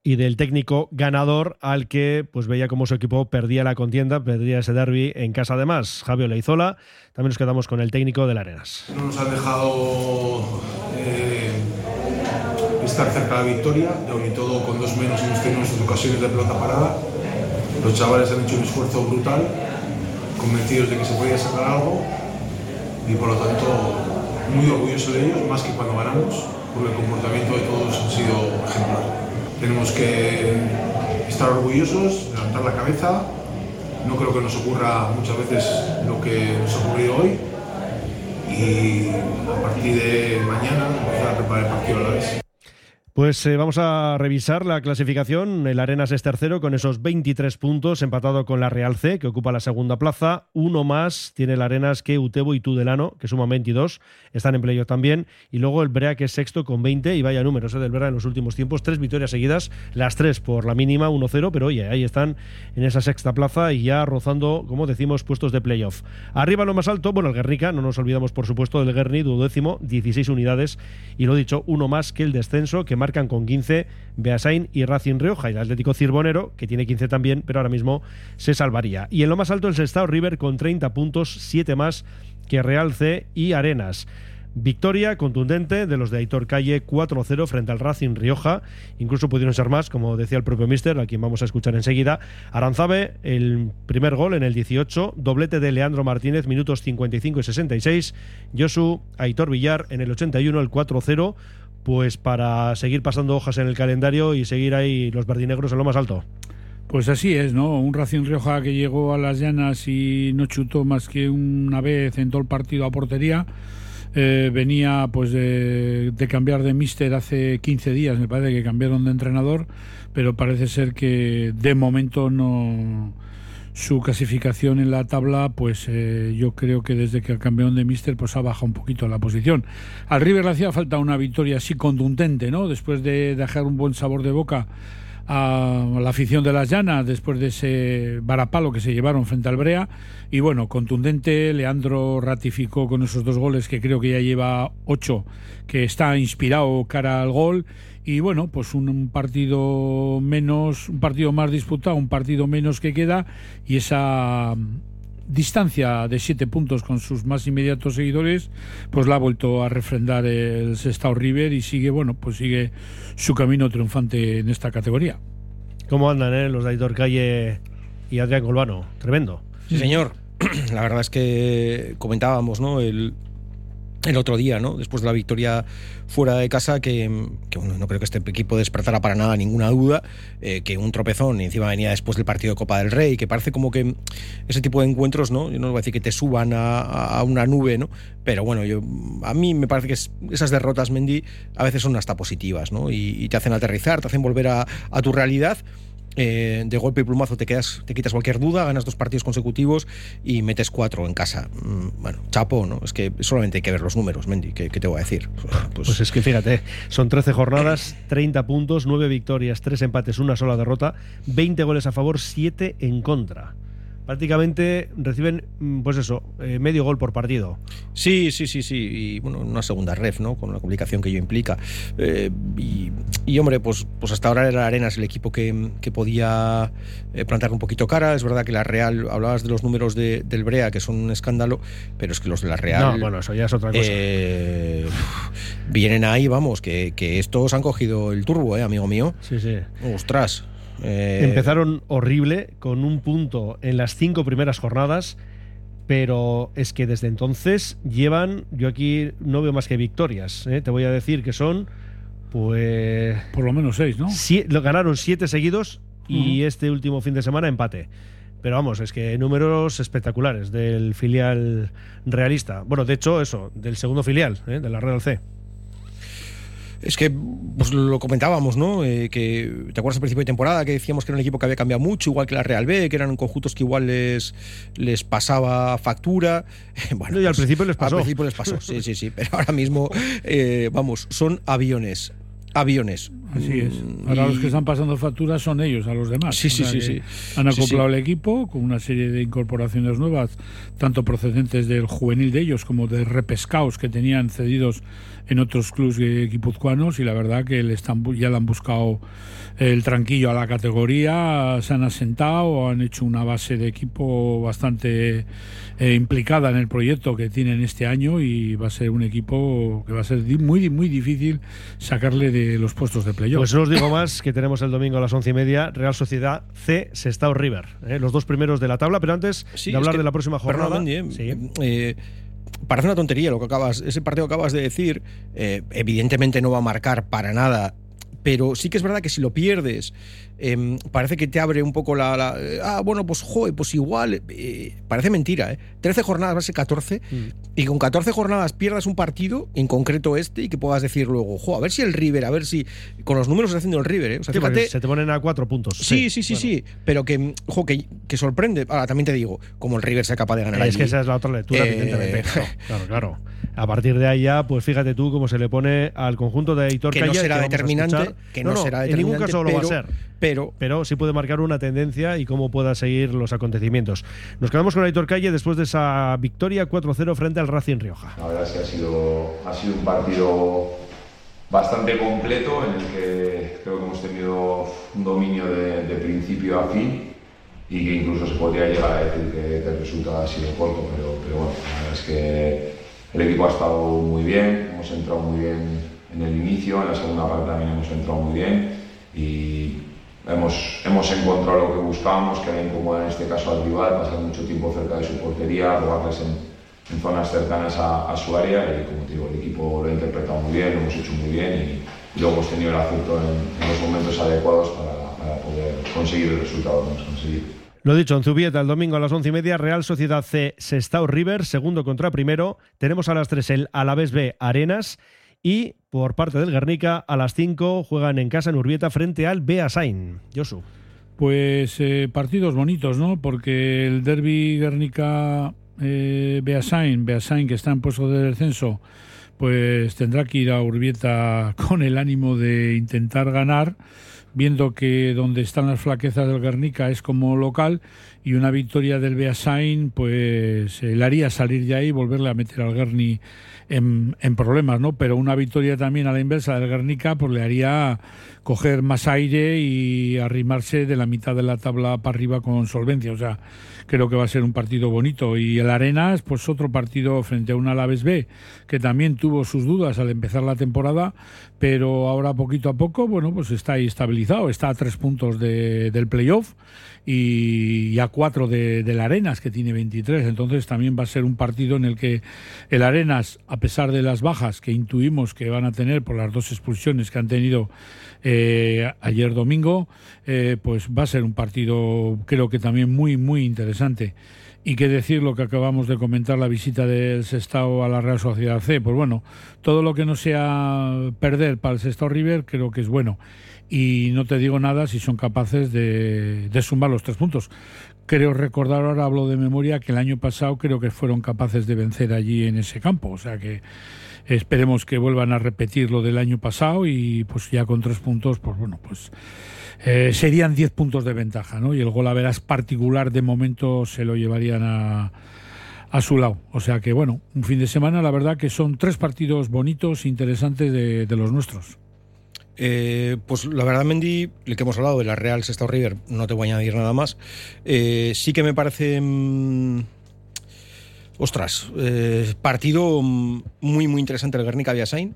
Y del técnico ganador al que pues veía como su equipo perdía la contienda, perdía ese derby en casa además. Javier Leizola. También nos quedamos con el técnico del Arenas. No nos han dejado eh, estar cerca de la victoria, y todo con dos menos hemos tenido nuestras ocasiones de pelota parada. Los chavales han hecho un esfuerzo brutal, convencidos de que se podía sacar algo y por lo tanto muy orgulloso de ellos, más que cuando ganamos, porque el comportamiento de todos ha sido ejemplar. Tenemos que estar orgullosos, levantar la cabeza. No creo que nos ocurra muchas veces lo que nos ha ocurrido hoy y a partir de mañana empezar a preparar el partido a la vez. Pues eh, vamos a revisar la clasificación. El Arenas es tercero con esos 23 puntos, empatado con la Real C, que ocupa la segunda plaza. Uno más tiene el Arenas que Utebo y Tudelano, que suman 22. Están en playoff también. Y luego el Brea, que es sexto con 20. Y vaya números eh, del Brea en los últimos tiempos. Tres victorias seguidas, las tres por la mínima, 1-0. Pero oye, ahí están en esa sexta plaza y ya rozando, como decimos, puestos de playoff. Arriba lo más alto, bueno, el Guernica, no nos olvidamos por supuesto del Guerni, duodécimo, 16 unidades. Y lo dicho, uno más que el descenso, que marcan con 15 Beasain y Racing Rioja y el Atlético Cirbonero, que tiene 15 también, pero ahora mismo se salvaría. Y en lo más alto el Sestao River con 30 puntos, 7 más que Real C y Arenas. Victoria contundente de los de Aitor Calle 4-0 frente al Racing Rioja. Incluso pudieron ser más, como decía el propio Mister, a quien vamos a escuchar enseguida. Aranzabe, el primer gol en el 18, doblete de Leandro Martínez, minutos 55 y 66. Josu Aitor Villar en el 81, el 4-0 pues para seguir pasando hojas en el calendario y seguir ahí los verdinegros en lo más alto. Pues así es, ¿no? Un Racing Rioja que llegó a las llanas y no chutó más que una vez en todo el partido a portería. Eh, venía pues de, de cambiar de míster hace 15 días, me parece que cambiaron de entrenador, pero parece ser que de momento no su clasificación en la tabla, pues eh, yo creo que desde que el campeón de Mister pues ha bajado un poquito la posición. Al River le hacía falta una victoria así contundente, ¿no? Después de dejar un buen sabor de boca a la afición de las llanas después de ese varapalo que se llevaron frente al Brea. Y bueno, contundente, Leandro ratificó con esos dos goles que creo que ya lleva ocho, que está inspirado cara al gol. Y bueno, pues un, partido menos, un partido más disputado, un partido menos que queda. Y esa distancia de siete puntos con sus más inmediatos seguidores, pues la ha vuelto a refrendar el Sestao River y sigue, bueno, pues sigue su camino triunfante en esta categoría. ¿Cómo andan eh, los de Aitor Calle y Adrián Colbano? Tremendo. Sí, señor. La verdad es que comentábamos, ¿no? El, el otro día, ¿no? Después de la victoria fuera de casa, que, no creo que este equipo despertara para nada ninguna duda, eh, que un tropezón y encima venía después del partido de Copa del Rey, que parece como que ese tipo de encuentros, ¿no? Yo no voy a decir que te suban a, una nube, ¿no? Pero bueno, yo a mí me parece que es- esas derrotas, Mendy, a veces son hasta positivas, ¿no? Y, te hacen aterrizar, te hacen volver a tu realidad. Eh, de golpe y plumazo te quedas, te quitas cualquier duda, ganas dos partidos consecutivos y metes cuatro en casa. Mm, Bueno, chapo, ¿no? Es que solamente hay que ver los números, Mendy, ¿qué, te voy a decir? Pues, Pues es que fíjate, son 13 jornadas, 30 puntos, 9 victorias, 3 empates, una sola derrota, 20 goles a favor, 7 en contra. Prácticamente reciben, mm, pues eso, eh, medio gol por partido. Sí, sí, sí, sí. Y bueno, una segunda ref, ¿no? Con la complicación que ello implica. Eh, y, y, hombre, pues, pues hasta ahora era Arenas el equipo que, que podía eh, plantar un poquito cara. Es verdad que la Real, hablabas de los números de- del Brea, que son un escándalo, pero es que los de la Real. No, bueno, eso ya es otra cosa. eh, vienen ahí, vamos, que, que estos han cogido el turbo, ¿eh, amigo mío? Sí, sí. Ostras. Eh, Empezaron horrible, con un punto en las cinco primeras jornadas, pero es que desde entonces llevan, yo aquí no veo más que victorias. ¿eh? Te voy a decir que son, pues... Por lo menos seis, ¿no? Sie- lo ganaron siete seguidos y este último fin de semana empate. Pero vamos, es que números espectaculares del filial realista. Bueno, de hecho, eso, del segundo filial, ¿eh? de la Real C. Es que pues lo comentábamos, ¿no? Eh, que te acuerdas al principio de temporada que decíamos que era un equipo que había cambiado mucho, igual que la Real B, que eran conjuntos que igual les, les pasaba factura. Bueno, No, y al pues, principio les pasó. Al principio les pasó, sí, sí, sí. Pero ahora mismo, eh, vamos, son aviones. Aviones. Así es. Mm, Ahora y- los que están pasando facturas son ellos a los demás. Sí, sí, sí. Han Sí, acoplado sí. el equipo con una serie de incorporaciones nuevas, tanto procedentes del juvenil de ellos como de repescaos que tenían cedidos en otros clubes eh, guipuzcoanos y la verdad que le están, ya le han buscado el tranquillo a la categoría, se han asentado, han hecho una base de equipo bastante eh, implicada en el proyecto que tienen este año y va a ser un equipo que va a ser di- muy, muy difícil sacarle de los puestos de playoff. Pues no os digo más que tenemos el domingo a las once y media Real Sociedad C, Sestao River. ¿eh? Los dos primeros de la tabla, pero antes Sí, de hablar es que- de la próxima jornada. Eh, Sí. eh, parece una tontería lo que acabas, ese partido que acabas de decir. eh, evidentemente no va a marcar para nada. Pero sí que es verdad que si lo pierdes, em, parece que te abre un poco la. la- eh, ah, bueno, pues joder, pues igual. eh, parece mentira, ¿eh? 13 jornadas, va a ser 14. Mm. Y con 14 jornadas pierdas un partido, en concreto este, y que puedas decir luego, jo, a ver si el River, a ver si. Con los números que está haciendo el River, ¿eh? O sea, Sí, porque fíjate. se te ponen a cuatro puntos. Sí, sí, sí, Bueno. sí. Pero que, jo, que, que sorprende. Ahora, también te digo, como el River sea capaz de ganar Es allí, que esa es la otra lectura, eh, evidentemente. Claro, claro, claro. A partir de ahí ya, pues fíjate tú cómo se le pone al conjunto de Aitor Que no Calle, será vamos a determinante, que no será En ningún determinante, caso lo va a ser. Pero, pero sí puede marcar una tendencia y cómo pueda seguir los acontecimientos. Nos quedamos con Aitor Calle después de esa victoria 4-0 frente al Racing Rioja. La verdad es que ha sido, ha sido un partido bastante completo en el que creo que hemos tenido un dominio de, de principio a fin y que incluso se podría llegar a decir que, que el resultado ha sido corto, pero, pero bueno, la verdad es que el equipo ha estado muy bien, hemos entrado muy bien en el inicio, en la segunda parte también hemos entrado muy bien y hemos, hemos encontrado lo que buscábamos, que era incomodar en este caso al rival, pasar mucho tiempo cerca de su portería, robarles en, en zonas cercanas a, a su área y como te digo, el equipo lo ha interpretado muy bien, lo hemos hecho muy bien y, y luego hemos tenido el acierto en, en los momentos adecuados para, para poder conseguir el resultado que hemos conseguido. Lo dicho, en Zubieta el domingo a las once y media, Real Sociedad C, Sestao River, segundo contra primero. Tenemos a las 3 el Alavés B, Arenas. Y por parte del Guernica, a las 5 juegan en casa en Urbieta frente al Beasain. Josu. Pues eh, partidos bonitos, ¿no? Porque el derby Guernica eh, Beasain, Beasain que está en puesto de descenso, pues tendrá que ir a Urbieta con el ánimo de intentar ganar, viendo que donde están las flaquezas del Guernica es como local y una victoria del Beasain pues eh, le haría salir de ahí y volverle a meter al Guerni en, en problemas, ¿no? Pero una victoria también a la inversa del Guernica pues le haría coger más aire y arrimarse de la mitad de la tabla para arriba con solvencia. O sea, creo que va a ser un partido bonito. Y el Arenas, pues otro partido frente a un Alaves B, que también tuvo sus dudas al empezar la temporada, pero ahora poquito a poco, bueno, pues está ahí estabilizado, está a tres puntos de- del playoff y, a cuatro de, del Arenas, que tiene 23. Entonces también va a ser un partido en el que el Arenas, a pesar de las bajas que intuimos que van a tener por las dos expulsiones que han tenido eh, ayer domingo, eh, pues va a ser un partido creo que también muy, muy interesante. Y qué decir lo que acabamos de comentar, la visita del Sestao a la Real Sociedad C. Pues bueno, todo lo que no sea perder para el Sestao River creo que es bueno. Y no te digo nada si son capaces de, de sumar los tres puntos. Creo recordar, ahora hablo de memoria, que el año pasado creo que fueron capaces de vencer allí en ese campo. O sea que esperemos que vuelvan a repetir lo del año pasado y pues ya con tres puntos, pues bueno, pues eh, serían 10 puntos de ventaja, ¿no? Y el gol a veras particular de momento se lo llevarían a, a su lado. O sea que, bueno, un fin de semana, la verdad que son tres partidos bonitos, interesantes de, de los nuestros. Eh, pues la verdad, Mendy, el que hemos hablado de la Real Sestao River, no te voy a añadir nada más. Eh, sí que me parece. mm, ostras, eh, partido mm, muy, muy interesante el Guernica Biasain.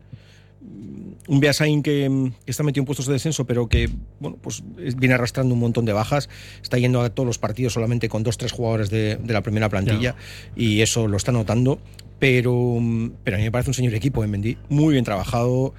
Un Beasain que, mm, que está metido en puestos de descenso, pero que bueno, pues es- viene arrastrando un montón de bajas. Está yendo a todos los partidos solamente con dos, tres jugadores de, de la primera plantilla y eso lo está notando. Pero, mm, pero a mí me parece un señor equipo en Mendy, muy bien trabajado.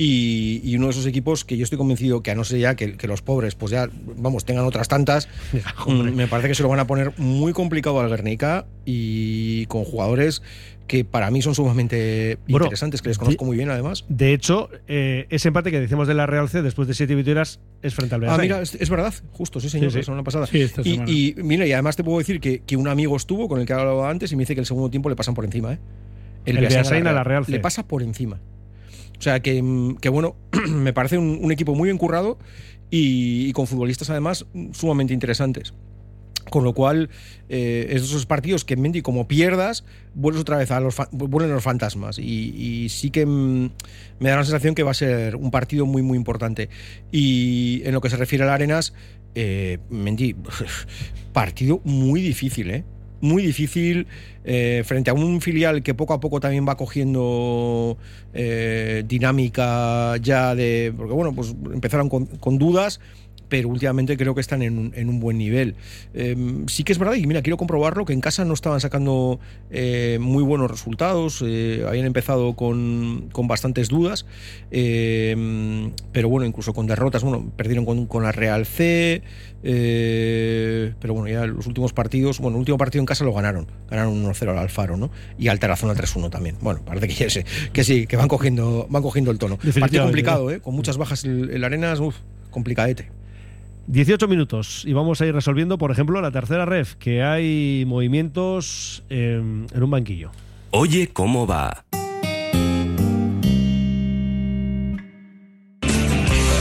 Y, y uno de esos equipos que yo estoy convencido que a no ser ya que, que los pobres pues ya vamos tengan otras tantas mm, me parece que se lo van a poner muy complicado al Guernica y con jugadores que para mí son sumamente Bueno, interesantes que les conozco muy bien además De hecho, eh, ese empate que decimos de la Real C después de siete victorias es frente al Ah, Beasain. mira, es, es verdad, justo, sí, señor, Sí, sí. la semana pasada. Sí, esta y, semana. y, mira, y además te puedo decir que, que un amigo estuvo con el que hablaba antes y me dice que el segundo tiempo le pasan por encima, ¿eh? El Beasain a la Real C. Le pasa por encima. O sea que, mm, que bueno, me parece un, equipo muy bien currado y, con futbolistas además sumamente interesantes. Con lo cual, eh, esos partidos que Mendy, como pierdas, vuelves otra vez a los, vuelven los fantasmas. Y, sí que mm, me da la sensación que va a ser un partido muy, muy importante. Y en lo que se refiere al Arenas, eh, Mendy, partido muy difícil, ¿eh? Muy difícil eh, frente a un filial que poco a poco también va cogiendo eh, dinámica ya de. Porque bueno, pues empezaron con, con dudas, pero últimamente creo que están en un, en un buen nivel. Eh, sí que es verdad, y mira, quiero comprobarlo, que en casa no estaban sacando eh, muy buenos resultados, eh, habían empezado con, con bastantes dudas, eh, pero bueno, incluso con derrotas, bueno, perdieron con, con la Real C, eh, pero bueno, ya los últimos partidos, bueno, el último partido en casa lo ganaron, ganaron 1-0 al Alfaro, ¿no? Y al Tarazona 3-1 también. Bueno, parece que, ya sé, que sí, que van cogiendo, van cogiendo el tono. Partido complicado, ¿eh? Con muchas bajas el, el Arenas, uf, complicadete. 18 minutos y vamos a ir resolviendo, por ejemplo, la tercera ref, que hay movimientos eh, en un banquillo. Oye, ¿cómo va?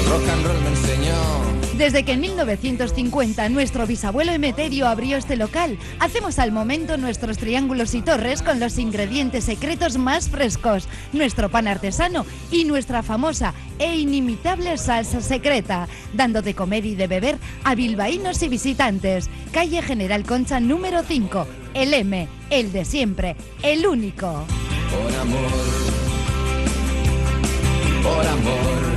rock and roll me enseñó. Desde que en 1950 nuestro bisabuelo Emeterio abrió este local, hacemos al momento nuestros triángulos y torres con los ingredientes secretos más frescos, nuestro pan artesano y nuestra famosa e inimitable salsa secreta, dando de comer y de beber a bilbaínos y visitantes. Calle General Concha número 5, el M, el de siempre, el único. Por amor. Por amor.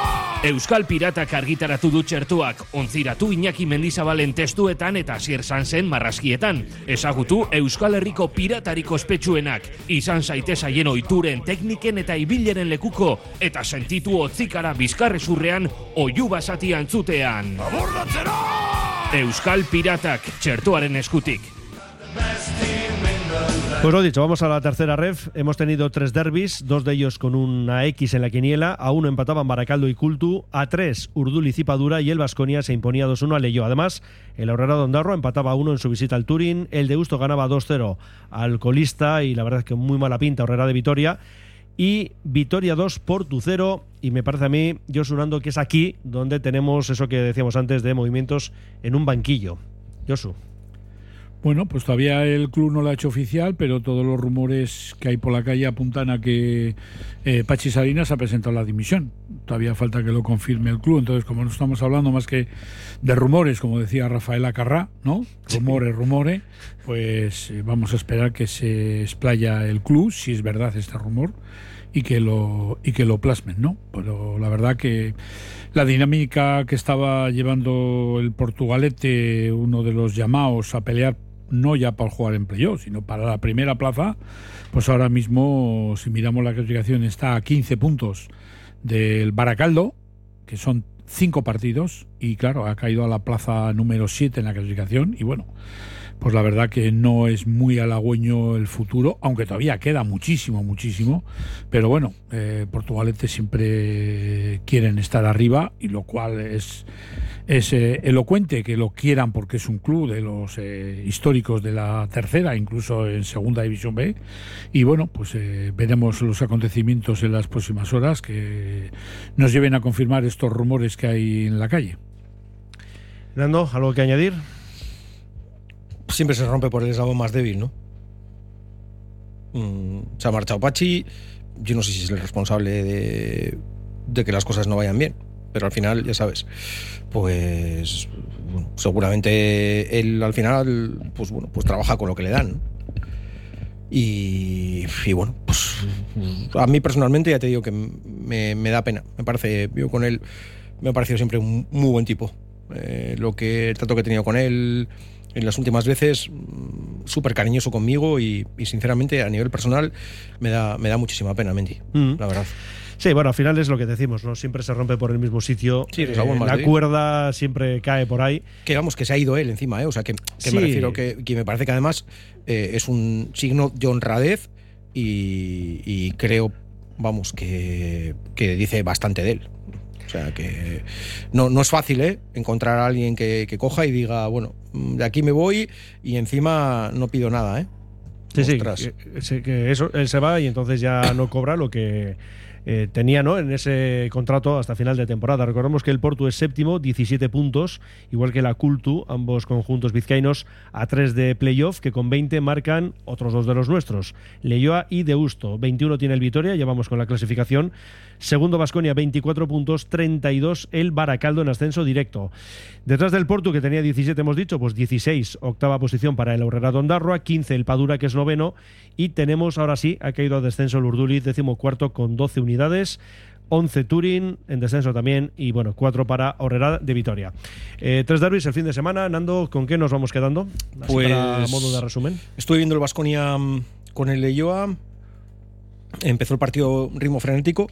Euskal Piratak argitaratu du txertuak, ontziratu Iñaki Mendizabalen testuetan eta Sier Sansen marraskietan. Ezagutu Euskal Herriko piratariko ospetsuenak, izan zaitez haien oituren, tekniken eta ibileren lekuko, eta sentitu otzikara bizkarrezurrean oiu basati antzutean. Euskal Piratak, txertuaren eskutik. Pues lo dicho, vamos a la tercera ref. Hemos tenido tres derbis, dos de ellos con una X en la quiniela. A uno empataban Baracaldo y Cultu, a tres Urdul y Cipadura y el Vasconia se imponía 2-1 a Leyo. Además, el Aurora de Ondarro empataba a uno en su visita al Turín. El de Usto ganaba 2-0 al colista y la verdad es que muy mala pinta Horrera de Vitoria. Y Vitoria 2, Portu 0. Y me parece a mí, yo que es aquí donde tenemos eso que decíamos antes de movimientos en un banquillo. Josu. Bueno, pues todavía el club no lo ha hecho oficial, pero todos los rumores que hay por la calle apuntan a que eh, Pachi Salinas ha presentado la dimisión. Todavía falta que lo confirme el club. Entonces, como no estamos hablando más que de rumores, como decía Rafael Acarrá, ¿no? Rumores, rumores, pues eh, vamos a esperar que se explaya el club, si es verdad este rumor, y que lo, y que lo plasmen, ¿no? Pero la verdad que la dinámica que estaba llevando el Portugalete, uno de los llamados a pelear no ya para jugar en playoff, sino para la primera plaza, pues ahora mismo, si miramos la clasificación, está a 15 puntos del Baracaldo, que son cinco partidos, y claro, ha caído a la plaza número 7 en la clasificación, y bueno, pues la verdad que no es muy halagüeño el futuro, aunque todavía queda muchísimo, muchísimo. Pero bueno, eh, siempre quieren estar arriba, y lo cual es, es eh, elocuente que lo quieran porque es un club de los eh, históricos de la tercera, incluso en segunda división B. Y bueno, pues eh, veremos los acontecimientos en las próximas horas que nos lleven a confirmar estos rumores que hay en la calle. Nando, ¿algo que añadir? Siempre se rompe por el eslabón más débil, ¿no? Mm, se ha marchado Pachi. Yo no sé si es el responsable de, que las cosas no vayan bien. Pero al final, ya sabes, pues seguramente él al final, pues bueno, pues trabaja con lo que le dan. Y, y bueno, pues a mí personalmente ya te digo que me, me da pena. Me parece, yo con él me ha parecido siempre un muy buen tipo. Eh, lo que el trato que he tenido con él en las últimas veces, mm, súper cariñoso conmigo y, y, sinceramente a nivel personal me da, me da muchísima pena, Mendy, Mm. la verdad. Sí, bueno, al final es lo que decimos, ¿no? Siempre se rompe por el mismo sitio. Sí, Eh, la cuerda siempre cae por ahí. Que vamos, que se ha ido él encima, ¿eh? O sea, que, que Sí. me refiero que, que me parece que además eh, es un signo de honradez y, y creo, vamos, que, que dice bastante de él. O sea, que no, no es fácil, ¿eh? Encontrar a alguien que, que coja y diga, bueno, mm, de aquí me voy y encima no pido nada, ¿eh? Sí, sí, Ostras. que, sí, que eso, él se va y entonces ya no cobra lo que eh, tenía ¿no? en ese contrato hasta final de temporada. Recordemos que el Porto es séptimo, 17 puntos, igual que la Cultu, ambos conjuntos vizcaínos a 3 de playoff, que con 20 marcan otros dos de los nuestros, Leyoa y Deusto. 21 tiene el Vitoria, ya vamos con la clasificación. Segundo Vasconia, 24 puntos, 32 el Baracaldo en ascenso directo. Detrás del Porto, que tenía 17, hemos dicho, pues 16, octava posición para el Aurrera Dondarroa, 15 el Padura, que es noveno, y tenemos ahora sí, ha caído a descenso el Urduliz, décimo cuarto con 12 unidades. 11 Turín en descenso también y bueno, 4 para Horrera de Vitoria. Eh, tres derbis el fin de semana. Nando, ¿con qué nos vamos quedando? Así Pues para modo de resumen. Estuve viendo el Vasconia con el Leyoa. Empezó el partido ritmo frenético,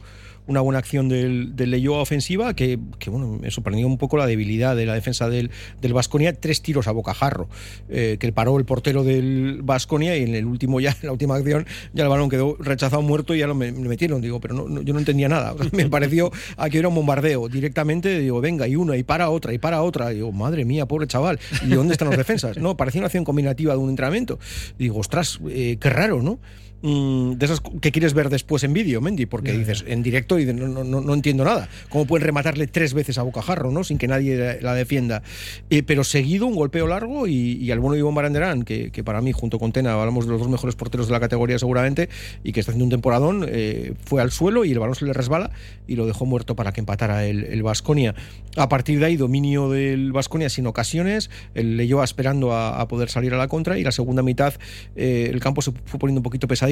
una buena acción del, del Leyoa ofensiva que, que, bueno, me sorprendió un poco la debilidad de la defensa del del Vasconia. Tres tiros a bocajarro eh, que paró el portero del Vasconia y en el último ya, en la última acción, ya el balón quedó rechazado muerto y ya lo me- me metieron. Digo, pero no, no- yo no entendía nada. O sea, me pareció aquí era un bombardeo. Directamente digo, venga, y una, y para otra, y para otra. Digo, madre mía, pobre chaval. ¿Y dónde están los defensas? No, parecía una acción combinativa de un entrenamiento. Digo, ostras, eh, qué raro, ¿no? Mm, de esas que quieres ver después en vídeo, Mendy, porque dices en directo y no, no, no, no entiendo nada. ¿Cómo pueden rematarle tres veces a bocajarro, ¿no? Sin que nadie la defienda. Eh, pero seguido, un golpeo largo y, y al bueno Iván Baranderán, que, que para mí, junto con Tena, hablamos de los dos mejores porteros de la categoría seguramente, y que está haciendo un temporadón, eh, fue al suelo y el balón se le resbala y lo dejó muerto para que empatara el Vasconia. a partir de ahí, dominio del Vasconia sin ocasiones, el Leyoa esperando a, a, poder salir a la contra y la segunda mitad eh, el campo se fue poniendo un poquito pesadito,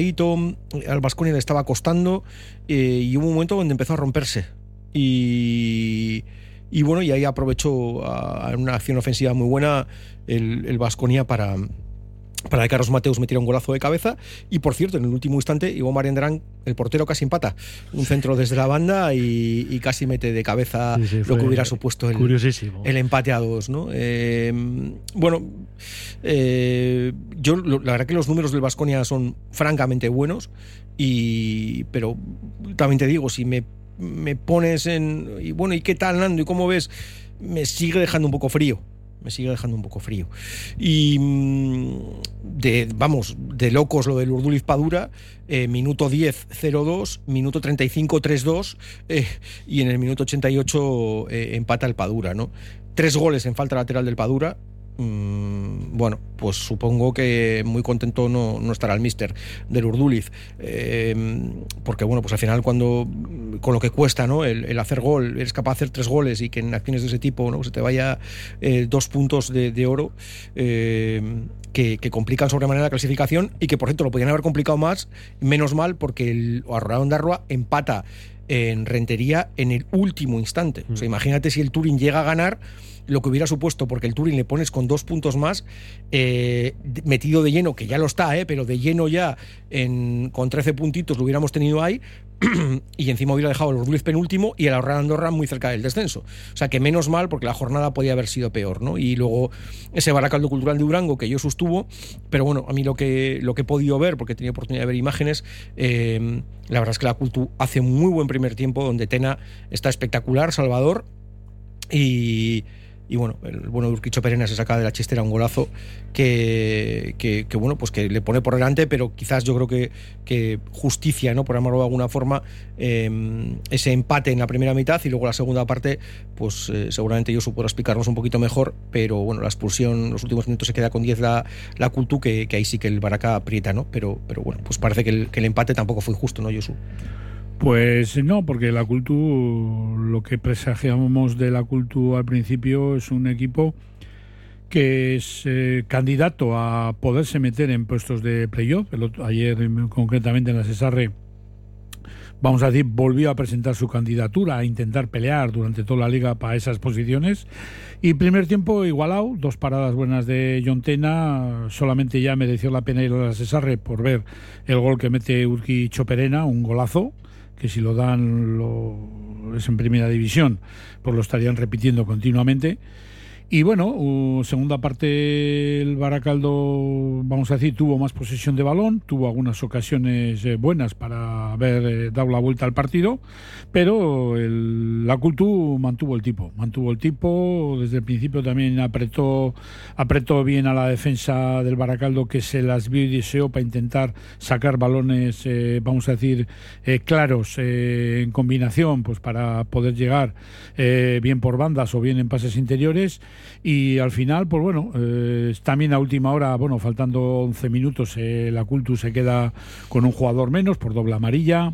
al Vasconia le estaba costando eh, y hubo un momento donde empezó a romperse. Y, bueno, y ahí aprovechó una acción ofensiva muy buena el Vasconia para para que Carlos Mateus metiera un golazo de cabeza. Y por cierto, en el último instante, Iván Marianderán, el portero, casi empata. Un centro desde la banda y, y casi mete de cabeza Sí, sí, lo que hubiera supuesto el, el empate a dos. ¿no? Eh, bueno, eh, yo la verdad que los números del Vasconia son francamente buenos. Y, pero también te digo, si me, me pones en. Y bueno, ¿y qué tal, Nando? ¿Y cómo ves? Me sigue dejando un poco frío me sigue dejando un poco frío. Y mm, de, vamos, de locos lo del Urduliz Padura, eh, minuto 10, 0-2, minuto 35, 3-2, eh, y en el minuto 88 eh, empata el Padura, ¿no? Tres goles en falta lateral del Padura. Mm, bueno, pues supongo que muy contento no, no estará el mister del Urduliz. Eh, porque, bueno, pues al final, cuando con lo que cuesta, ¿no? El, el hacer gol, eres capaz de hacer tres goles y que en acciones de ese tipo, ¿no? Se te vaya eh, dos puntos de, de oro. eh, que, que complican sobremanera la clasificación y que por cierto lo podían haber complicado más, menos mal porque el Arroyo Darroa empata en Rentería en el último instante. O sea, imagínate si el Turing llega a ganar lo que hubiera supuesto, porque el Turing le pones con dos puntos más, eh, metido de lleno, que ya lo está, eh, pero de lleno ya con 13 puntitos lo hubiéramos tenido ahí, y encima hubiera dejado el Urduliz penúltimo y el Ahorrar Andorra muy cerca del descenso. O sea que menos mal, porque la jornada podía haber sido peor, ¿no? Y luego ese Baracaldo Cultural de Durango que yo sostuvo, pero bueno, a mí lo que, lo que he podido ver, porque he tenido oportunidad de ver imágenes, eh, la verdad es que la Cultu hace muy buen primer tiempo, donde Tena está espectacular, Salvador, y, y bueno, el bueno Urquicho Perena se saca de la chistera un golazo que, que, bueno, pues que le pone por delante, pero quizás yo creo que, que justicia, ¿no? Por llamarlo de alguna forma, eh, ese empate en la primera mitad y luego la segunda parte, pues eh, seguramente yo podrá explicarnos un poquito mejor, pero bueno, la expulsión, los últimos minutos se queda con 10 la, la Cultu, que, que ahí sí que el Baraka aprieta, ¿no? Pero, pero bueno, pues parece que el, que el empate tampoco fue injusto, ¿no, Josu? Pues no, porque la Cultu, lo que presagiábamos de la Cultu al principio es un equipo que es eh, candidato a poderse meter en puestos de playoff. Ayer, concretamente en la Cesarre, vamos a decir, volvió a presentar su candidatura a intentar pelear durante toda la liga para esas posiciones. Y primer tiempo igualado, dos paradas buenas de John Tena, solamente ya mereció la pena ir a la Cesarre por ver el gol que mete Urqui Choperena, un golazo, que si lo dan lo, es en primera división, pues lo estarían repitiendo continuamente. Y bueno, segunda parte el Baracaldo, vamos a decir, tuvo más posesión de balón, tuvo algunas ocasiones eh, buenas para haber eh, dado la vuelta al partido, pero el- la Cultu mantuvo el tipo, mantuvo el tipo, desde el principio también apretó, apretó bien a la defensa del Baracaldo que se las vio y deseó para intentar sacar balones, eh, vamos a decir, eh, claros en combinación, pues para poder llegar bien por bandas o bien en pases interiores. Y al final, pues bueno, eh, también a última hora, bueno, faltando 11 minutos, eh, la Cultu se queda con un jugador menos por doble amarilla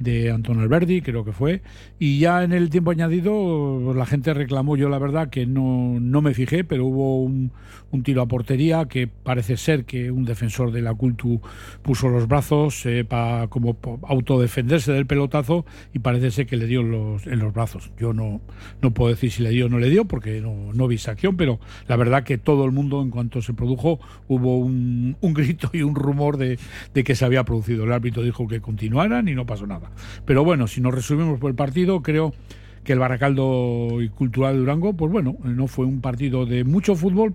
de Antonio Alberdi, creo que fue. Y ya en el tiempo añadido, la gente reclamó, yo la verdad que no, no me fijé, pero hubo un, un tiro a portería que parece ser que un defensor de la Cultu puso los brazos para como autodefenderse del pelotazo y parece ser que le dio en los, en los brazos. Yo no, no puedo decir si le dio o no le dio porque no, no vi esa acción, pero la verdad que todo el mundo en cuanto se produjo hubo un, un grito y un rumor de, de que se había producido. El árbitro dijo que continuaran y no pasó nada. Pero bueno, si nos resumimos por el partido, creo que el Baracaldo y Cultural de Durango, pues bueno, no fue un partido de mucho fútbol,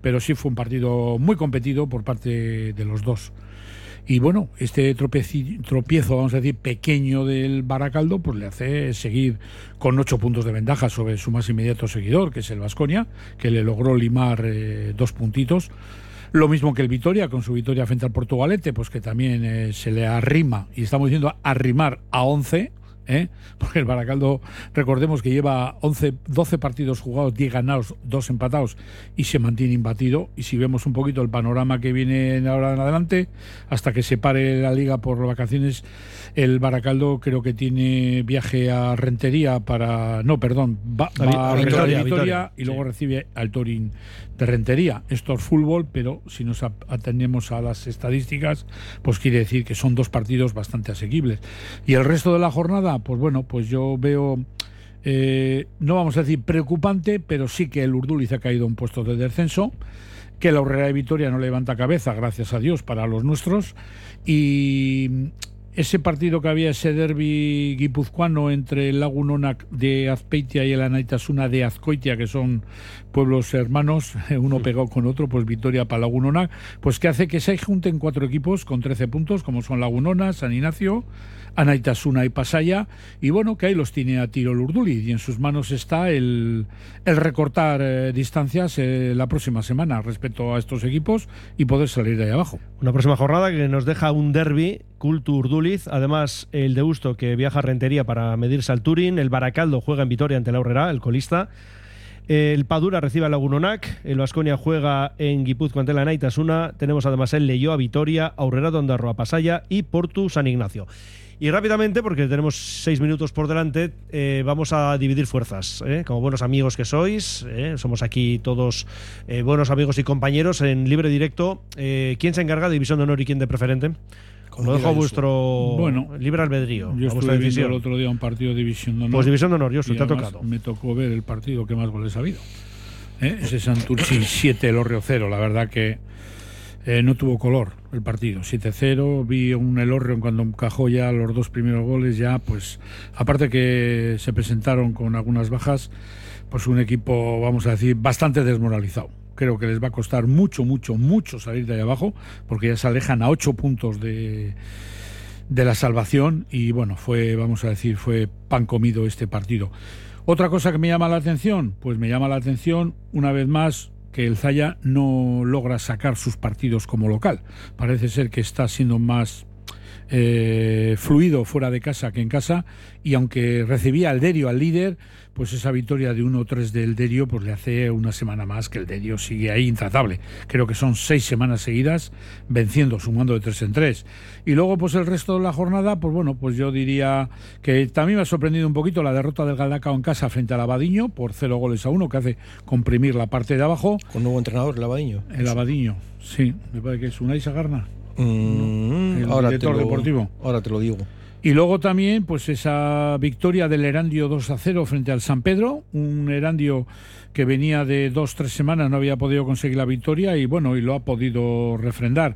pero sí fue un partido muy competido por parte de los dos. Y bueno, este tropiezo, vamos a decir, pequeño del Baracaldo, pues le hace seguir con ocho puntos de ventaja sobre su más inmediato seguidor, que es el Vasconia, que le logró limar eh, dos puntitos. Lo mismo que el Vitoria, con su victoria frente al Portugalete, pues que también eh, se le arrima, y estamos diciendo arrimar a 11, ¿eh? porque el Baracaldo, recordemos que lleva 11, 12 partidos jugados, 10 ganados, 2 empatados y se mantiene imbatido. Y si vemos un poquito el panorama que viene ahora en adelante, hasta que se pare la liga por vacaciones, el Baracaldo creo que tiene viaje a Rentería para. No, perdón, va, va a a Vitoria, Vitoria, Vitoria, y luego recibe al Torín de Rentería. Esto es fútbol, pero si nos atendemos a las estadísticas, pues quiere decir que son dos partidos bastante asequibles. Y el resto de la jornada, pues bueno, pues yo veo. eh, no vamos a decir preocupante, pero sí que el Urduliz ha caído un puesto de descenso, que la Horrera de Vitoria no levanta cabeza, gracias a Dios, para los nuestros, y ese partido que había, ese derby guipuzcoano entre el Lagunonac de Azpeitia y el Anaitasuna de Azcoitia, que son pueblos hermanos, uno pegado con otro, pues victoria para Lagunonac, pues que hace que se junten cuatro equipos con 13 puntos, como son Lagunona, San Ignacio, Anaitasuna y Pasaya, y bueno, que ahí los tiene a tiro el Urduliz, y en sus manos está el, el recortar eh, distancias eh, la próxima semana respecto a estos equipos y poder salir de ahí abajo. Una próxima jornada que nos deja un derby, Cultu Urduliz, además el de Usto que viaja a Rentería para medirse al Turín, el Baracaldo juega en Vitoria ante la Horrera, el colista, el Padura recibe al Lagunonac, el Vasconia juega en Guipúzcoa ante la Naitasuna, tenemos además el Leyoa Vitoria, Aurrera Dondarroa Pasaya y Portu San Ignacio. Y rápidamente, porque tenemos seis minutos por delante, eh, vamos a dividir fuerzas. ¿eh? Como buenos amigos que sois, ¿eh? somos aquí todos buenos amigos y compañeros en libre directo. ¿Quién se encarga de división de honor y quién de preferente? Lo dejo a vuestro Bueno, libre albedrío. Yo estuve viendo el otro día un partido de División de Honor. Pues División de Honor, Josu, Y te ha tocado. Me tocó ver el partido que más goles ha habido. ¿Eh? Ese Santurci 7, el Orrio 0. La verdad que eh, no tuvo color el partido. 7-0. Vi un El Orrio cuando encajó ya los dos primeros goles. Ya, pues, aparte que se presentaron con algunas bajas, pues un equipo, vamos a decir, bastante desmoralizado. Creo que les va a costar mucho, mucho, mucho salir de ahí abajo, porque ya se alejan a 8 puntos de, de la salvación y bueno, fue, vamos a decir, fue pan comido este partido. Otra cosa que me llama la atención, pues me llama la atención una vez más que el Zaya no logra sacar sus partidos como local. Parece ser que está siendo más eh, fluido fuera de casa que en casa y aunque recibía al Derio al líder, pues esa victoria de 1-3 del Derio pues le hace una semana más que el Derio sigue ahí intratable. Creo que son seis semanas seguidas venciendo, sumando de tres en tres. Y luego pues el resto de la jornada, pues bueno, pues yo diría que también me ha sorprendido un poquito la derrota del Galdacao en casa frente al Abadiño por cero goles a uno, que hace comprimir la parte de abajo. Con nuevo entrenador, el Abadiño. El Abadiño, sí, me parece que es Unai Sagarna. Mm, el ahora, te director lo, deportivo. ahora te lo digo. Y luego también, pues esa victoria del Erandio 2 a 0 frente al San Pedro, un Erandio que venía de dos, tres semanas, no había podido conseguir la victoria y bueno, y lo ha podido refrendar.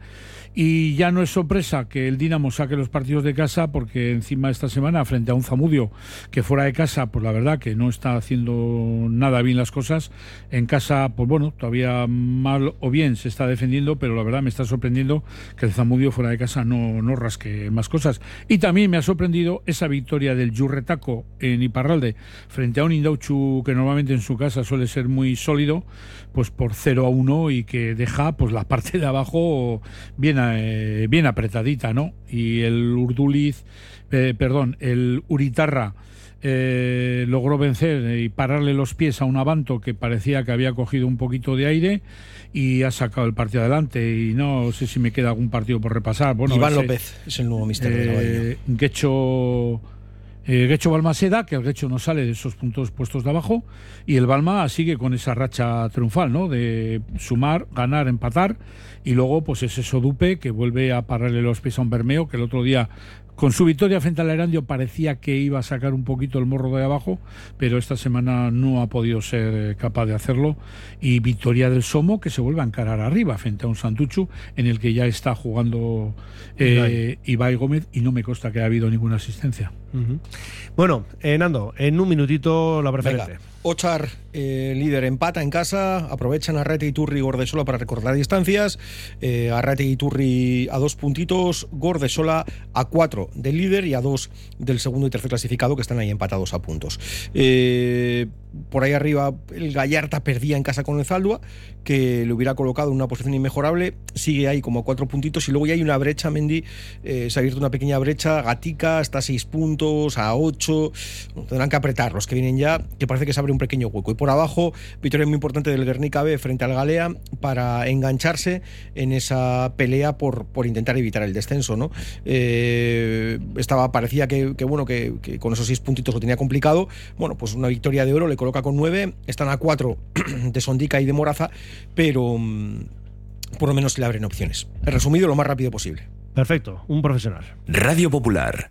Y ya no es sorpresa que el Dinamo saque los partidos de casa porque encima esta semana frente a un Zamudio que fuera de casa, pues la verdad que no está haciendo nada bien las cosas. En casa, pues bueno, todavía mal o bien se está defendiendo, pero la verdad me está sorprendiendo que el Zamudio fuera de casa no, no rasque más cosas. Y también me ha sorprendido esa victoria del Yurretaco en Iparralde frente a un Indauchu que normalmente en su casa suele ser muy sólido, pues por 0 a 1 y que deja pues la parte de abajo bien, eh, bien apretadita, ¿no? Y el Urduliz, eh, perdón, el Uritarra eh, logró vencer y pararle los pies a un Avanto que parecía que había cogido un poquito de aire y ha sacado el partido adelante y no sé si me queda algún partido por repasar. Bueno, Iván ese- López es el nuevo mister de la eh, Guecho, Balmaseda, que el Guecho no sale de esos puntos puestos de abajo, y el Balma sigue con esa racha triunfal, ¿no? De sumar, ganar, empatar, y luego, pues es eso Dupe, que vuelve a pararle los pies a un Bermeo, que el otro día. Con su victoria frente al Erandio parecía que iba a sacar un poquito el morro de abajo, pero esta semana no ha podido ser eh, capaz de hacerlo. Y victoria del Somo que se vuelve a encarar arriba frente a un Santuchu en el que ya está jugando eh, Ibai Gómez y no me consta que haya habido ninguna asistencia. Bueno, eh, Nando, en un minutito la preferente. Venga, Ochar, eh, líder, empata en casa. Aprovechan Arrate y Turri y Gordesola para recortar distancias. Eh, Arrate y Turri a dos puntitos. Gordesola a cuatro del líder y a dos del segundo y tercer clasificado que están ahí empatados a puntos. Eh, por ahí arriba el Gallarta perdía en casa con el Zaldua, que le hubiera colocado en una posición inmejorable. Sigue ahí como cuatro puntitos y luego ya hay una brecha, Mendy. se ha abierto una pequeña brecha. Gatica está a seis puntos, a ocho. Bueno, tendrán que apretar los que vienen ya, que parece que se abre un pequeño hueco. Y por abajo, victoria muy importante del Guernica B frente al Galea para engancharse en esa pelea por, por intentar evitar el descenso. ¿no? Eh, estaba, parecía que, que bueno, que, que con esos seis puntitos lo tenía complicado. Bueno, pues una victoria de oro le coloca con nueve. Están a cuatro de Sondica y de Moraza, pero mm, por lo menos le abren opciones. He resumido lo más rápido posible. Perfecto, un profesional. Radio Popular,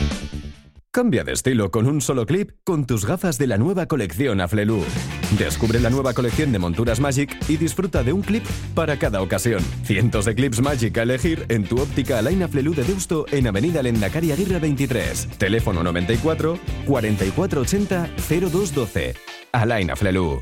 Cambia de estilo con un solo clip con tus gafas de la nueva colección Aflelu. Descubre la nueva colección de monturas Magic y disfruta de un clip para cada ocasión. Cientos de clips Magic a elegir en tu óptica Alain Aflelu de Deusto en Avenida Lendakari Aguirre 23. Teléfono 94 4480 0212. Alain Aflelu.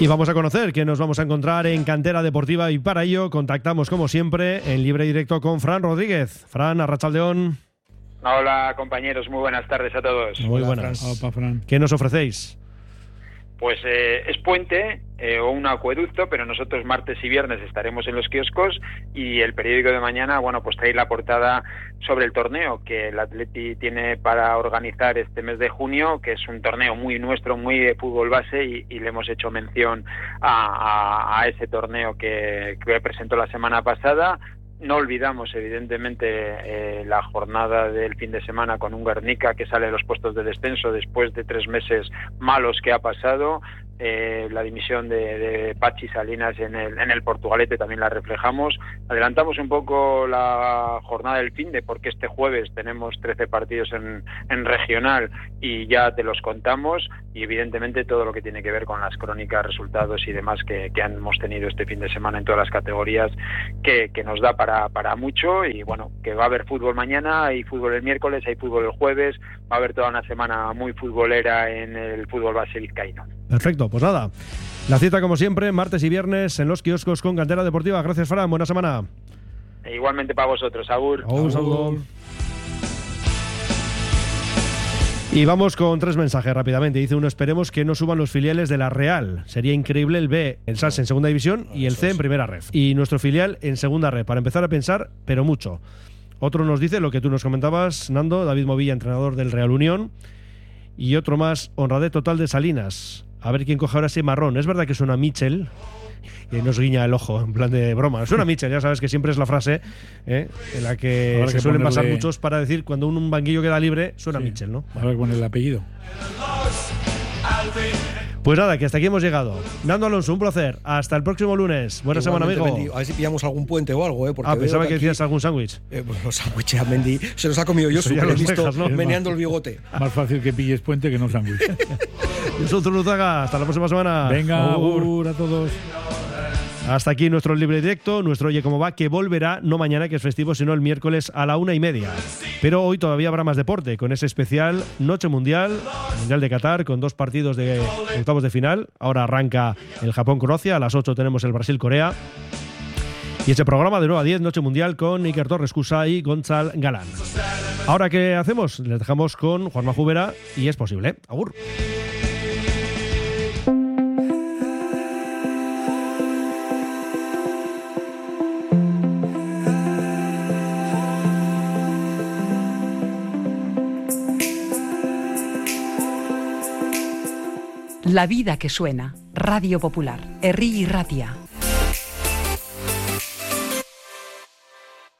Y vamos a conocer que nos vamos a encontrar en Cantera Deportiva y para ello contactamos como siempre en libre directo con Fran Rodríguez. Fran Arrachaldeón. Hola compañeros, muy buenas tardes a todos. Muy buenas. ¿Qué nos ofrecéis? Pues eh, es puente eh, o un acueducto, pero nosotros martes y viernes estaremos en los kioscos y el periódico de mañana, bueno, pues trae la portada sobre el torneo que el Atleti tiene para organizar este mes de junio, que es un torneo muy nuestro, muy de fútbol base y, le hemos hecho mención a ese torneo que, que presentó la semana pasada. No olvidamos, evidentemente, eh, la jornada del fin de semana con un Guernica que sale de los puestos de descenso después de tres meses malos que ha pasado. Eh, la dimisión de, de Pachi Salinas en el, en el Portugalete también la reflejamos. Adelantamos un poco la jornada del fin de porque este jueves tenemos 13 partidos en, regional y ya te los contamos y evidentemente todo lo que tiene que ver con las crónicas, resultados y demás que, hemos tenido este fin de semana en todas las categorías que, nos da para, para mucho y bueno, que va a haber fútbol mañana, hay fútbol el miércoles, hay fútbol el jueves, va a haber toda una semana muy futbolera en el fútbol base. Perfecto, pues nada. La cita como siempre, martes y viernes en los kioscos con Cantera Deportiva. Gracias, Fran. Buena semana. E igualmente para vosotros, Agur. Un saludo. Y vamos con tres mensajes rápidamente. Dice uno, esperemos que no suban los filiales de la Real. Sería increíble el B, el SAS en segunda división y el C en primera ref. Y nuestro filial en segunda ref, para empezar a pensar, pero mucho. Otro nos dice lo que tú nos comentabas, Nando, David Movilla, entrenador del Real Unión. Y otro más, honradez total de Salinas. A ver quién coge ahora ese marrón. Es verdad que suena Mitchell. Y nos guiña el ojo, en plan de broma. Suena Mitchell, ya sabes que siempre es la frase ¿eh? en la que Habrá se que suelen pasar muchos para decir cuando un, un banquillo queda libre, suena Mitchell, ¿no? A ver con el apellido. Pues nada, que hasta aquí hemos llegado. Nando Alonso, un placer. Hasta el próximo lunes. Buena semana, Igualmente, amigo. Mendy, a ver si pillamos algún puente o algo, ¿eh? Porque Ah, pensaba que decías algún sándwich. Eh, pues los sándwiches a Mendy se los ha comido yo, visto dejas, ¿no? meneando el bigote. Más fácil que pilles puente que no sándwich. Yo soy Zuluzaga. Hasta la próxima semana. Venga, Agur. agur a todos. Hasta aquí nuestro libre directo, nuestro Oye Cómo Va, que volverá no mañana, que es festivo, sino el miércoles a la una y media. Pero hoy todavía habrá más deporte, con ese especial Noche Mundial, Mundial de Qatar, con dos partidos de octavos de final. Ahora arranca el Japón-Croacia, a las 8 tenemos el Brasil-Corea. Y ese programa de 9 a 10, Noche Mundial, con Iker Torres Cusa y Gonzal Galán. Ahora, ¿qué hacemos? Les dejamos con Juanma Jubera y es posible. Agur. La vida que suena. Radio Popular. Herri Ratia.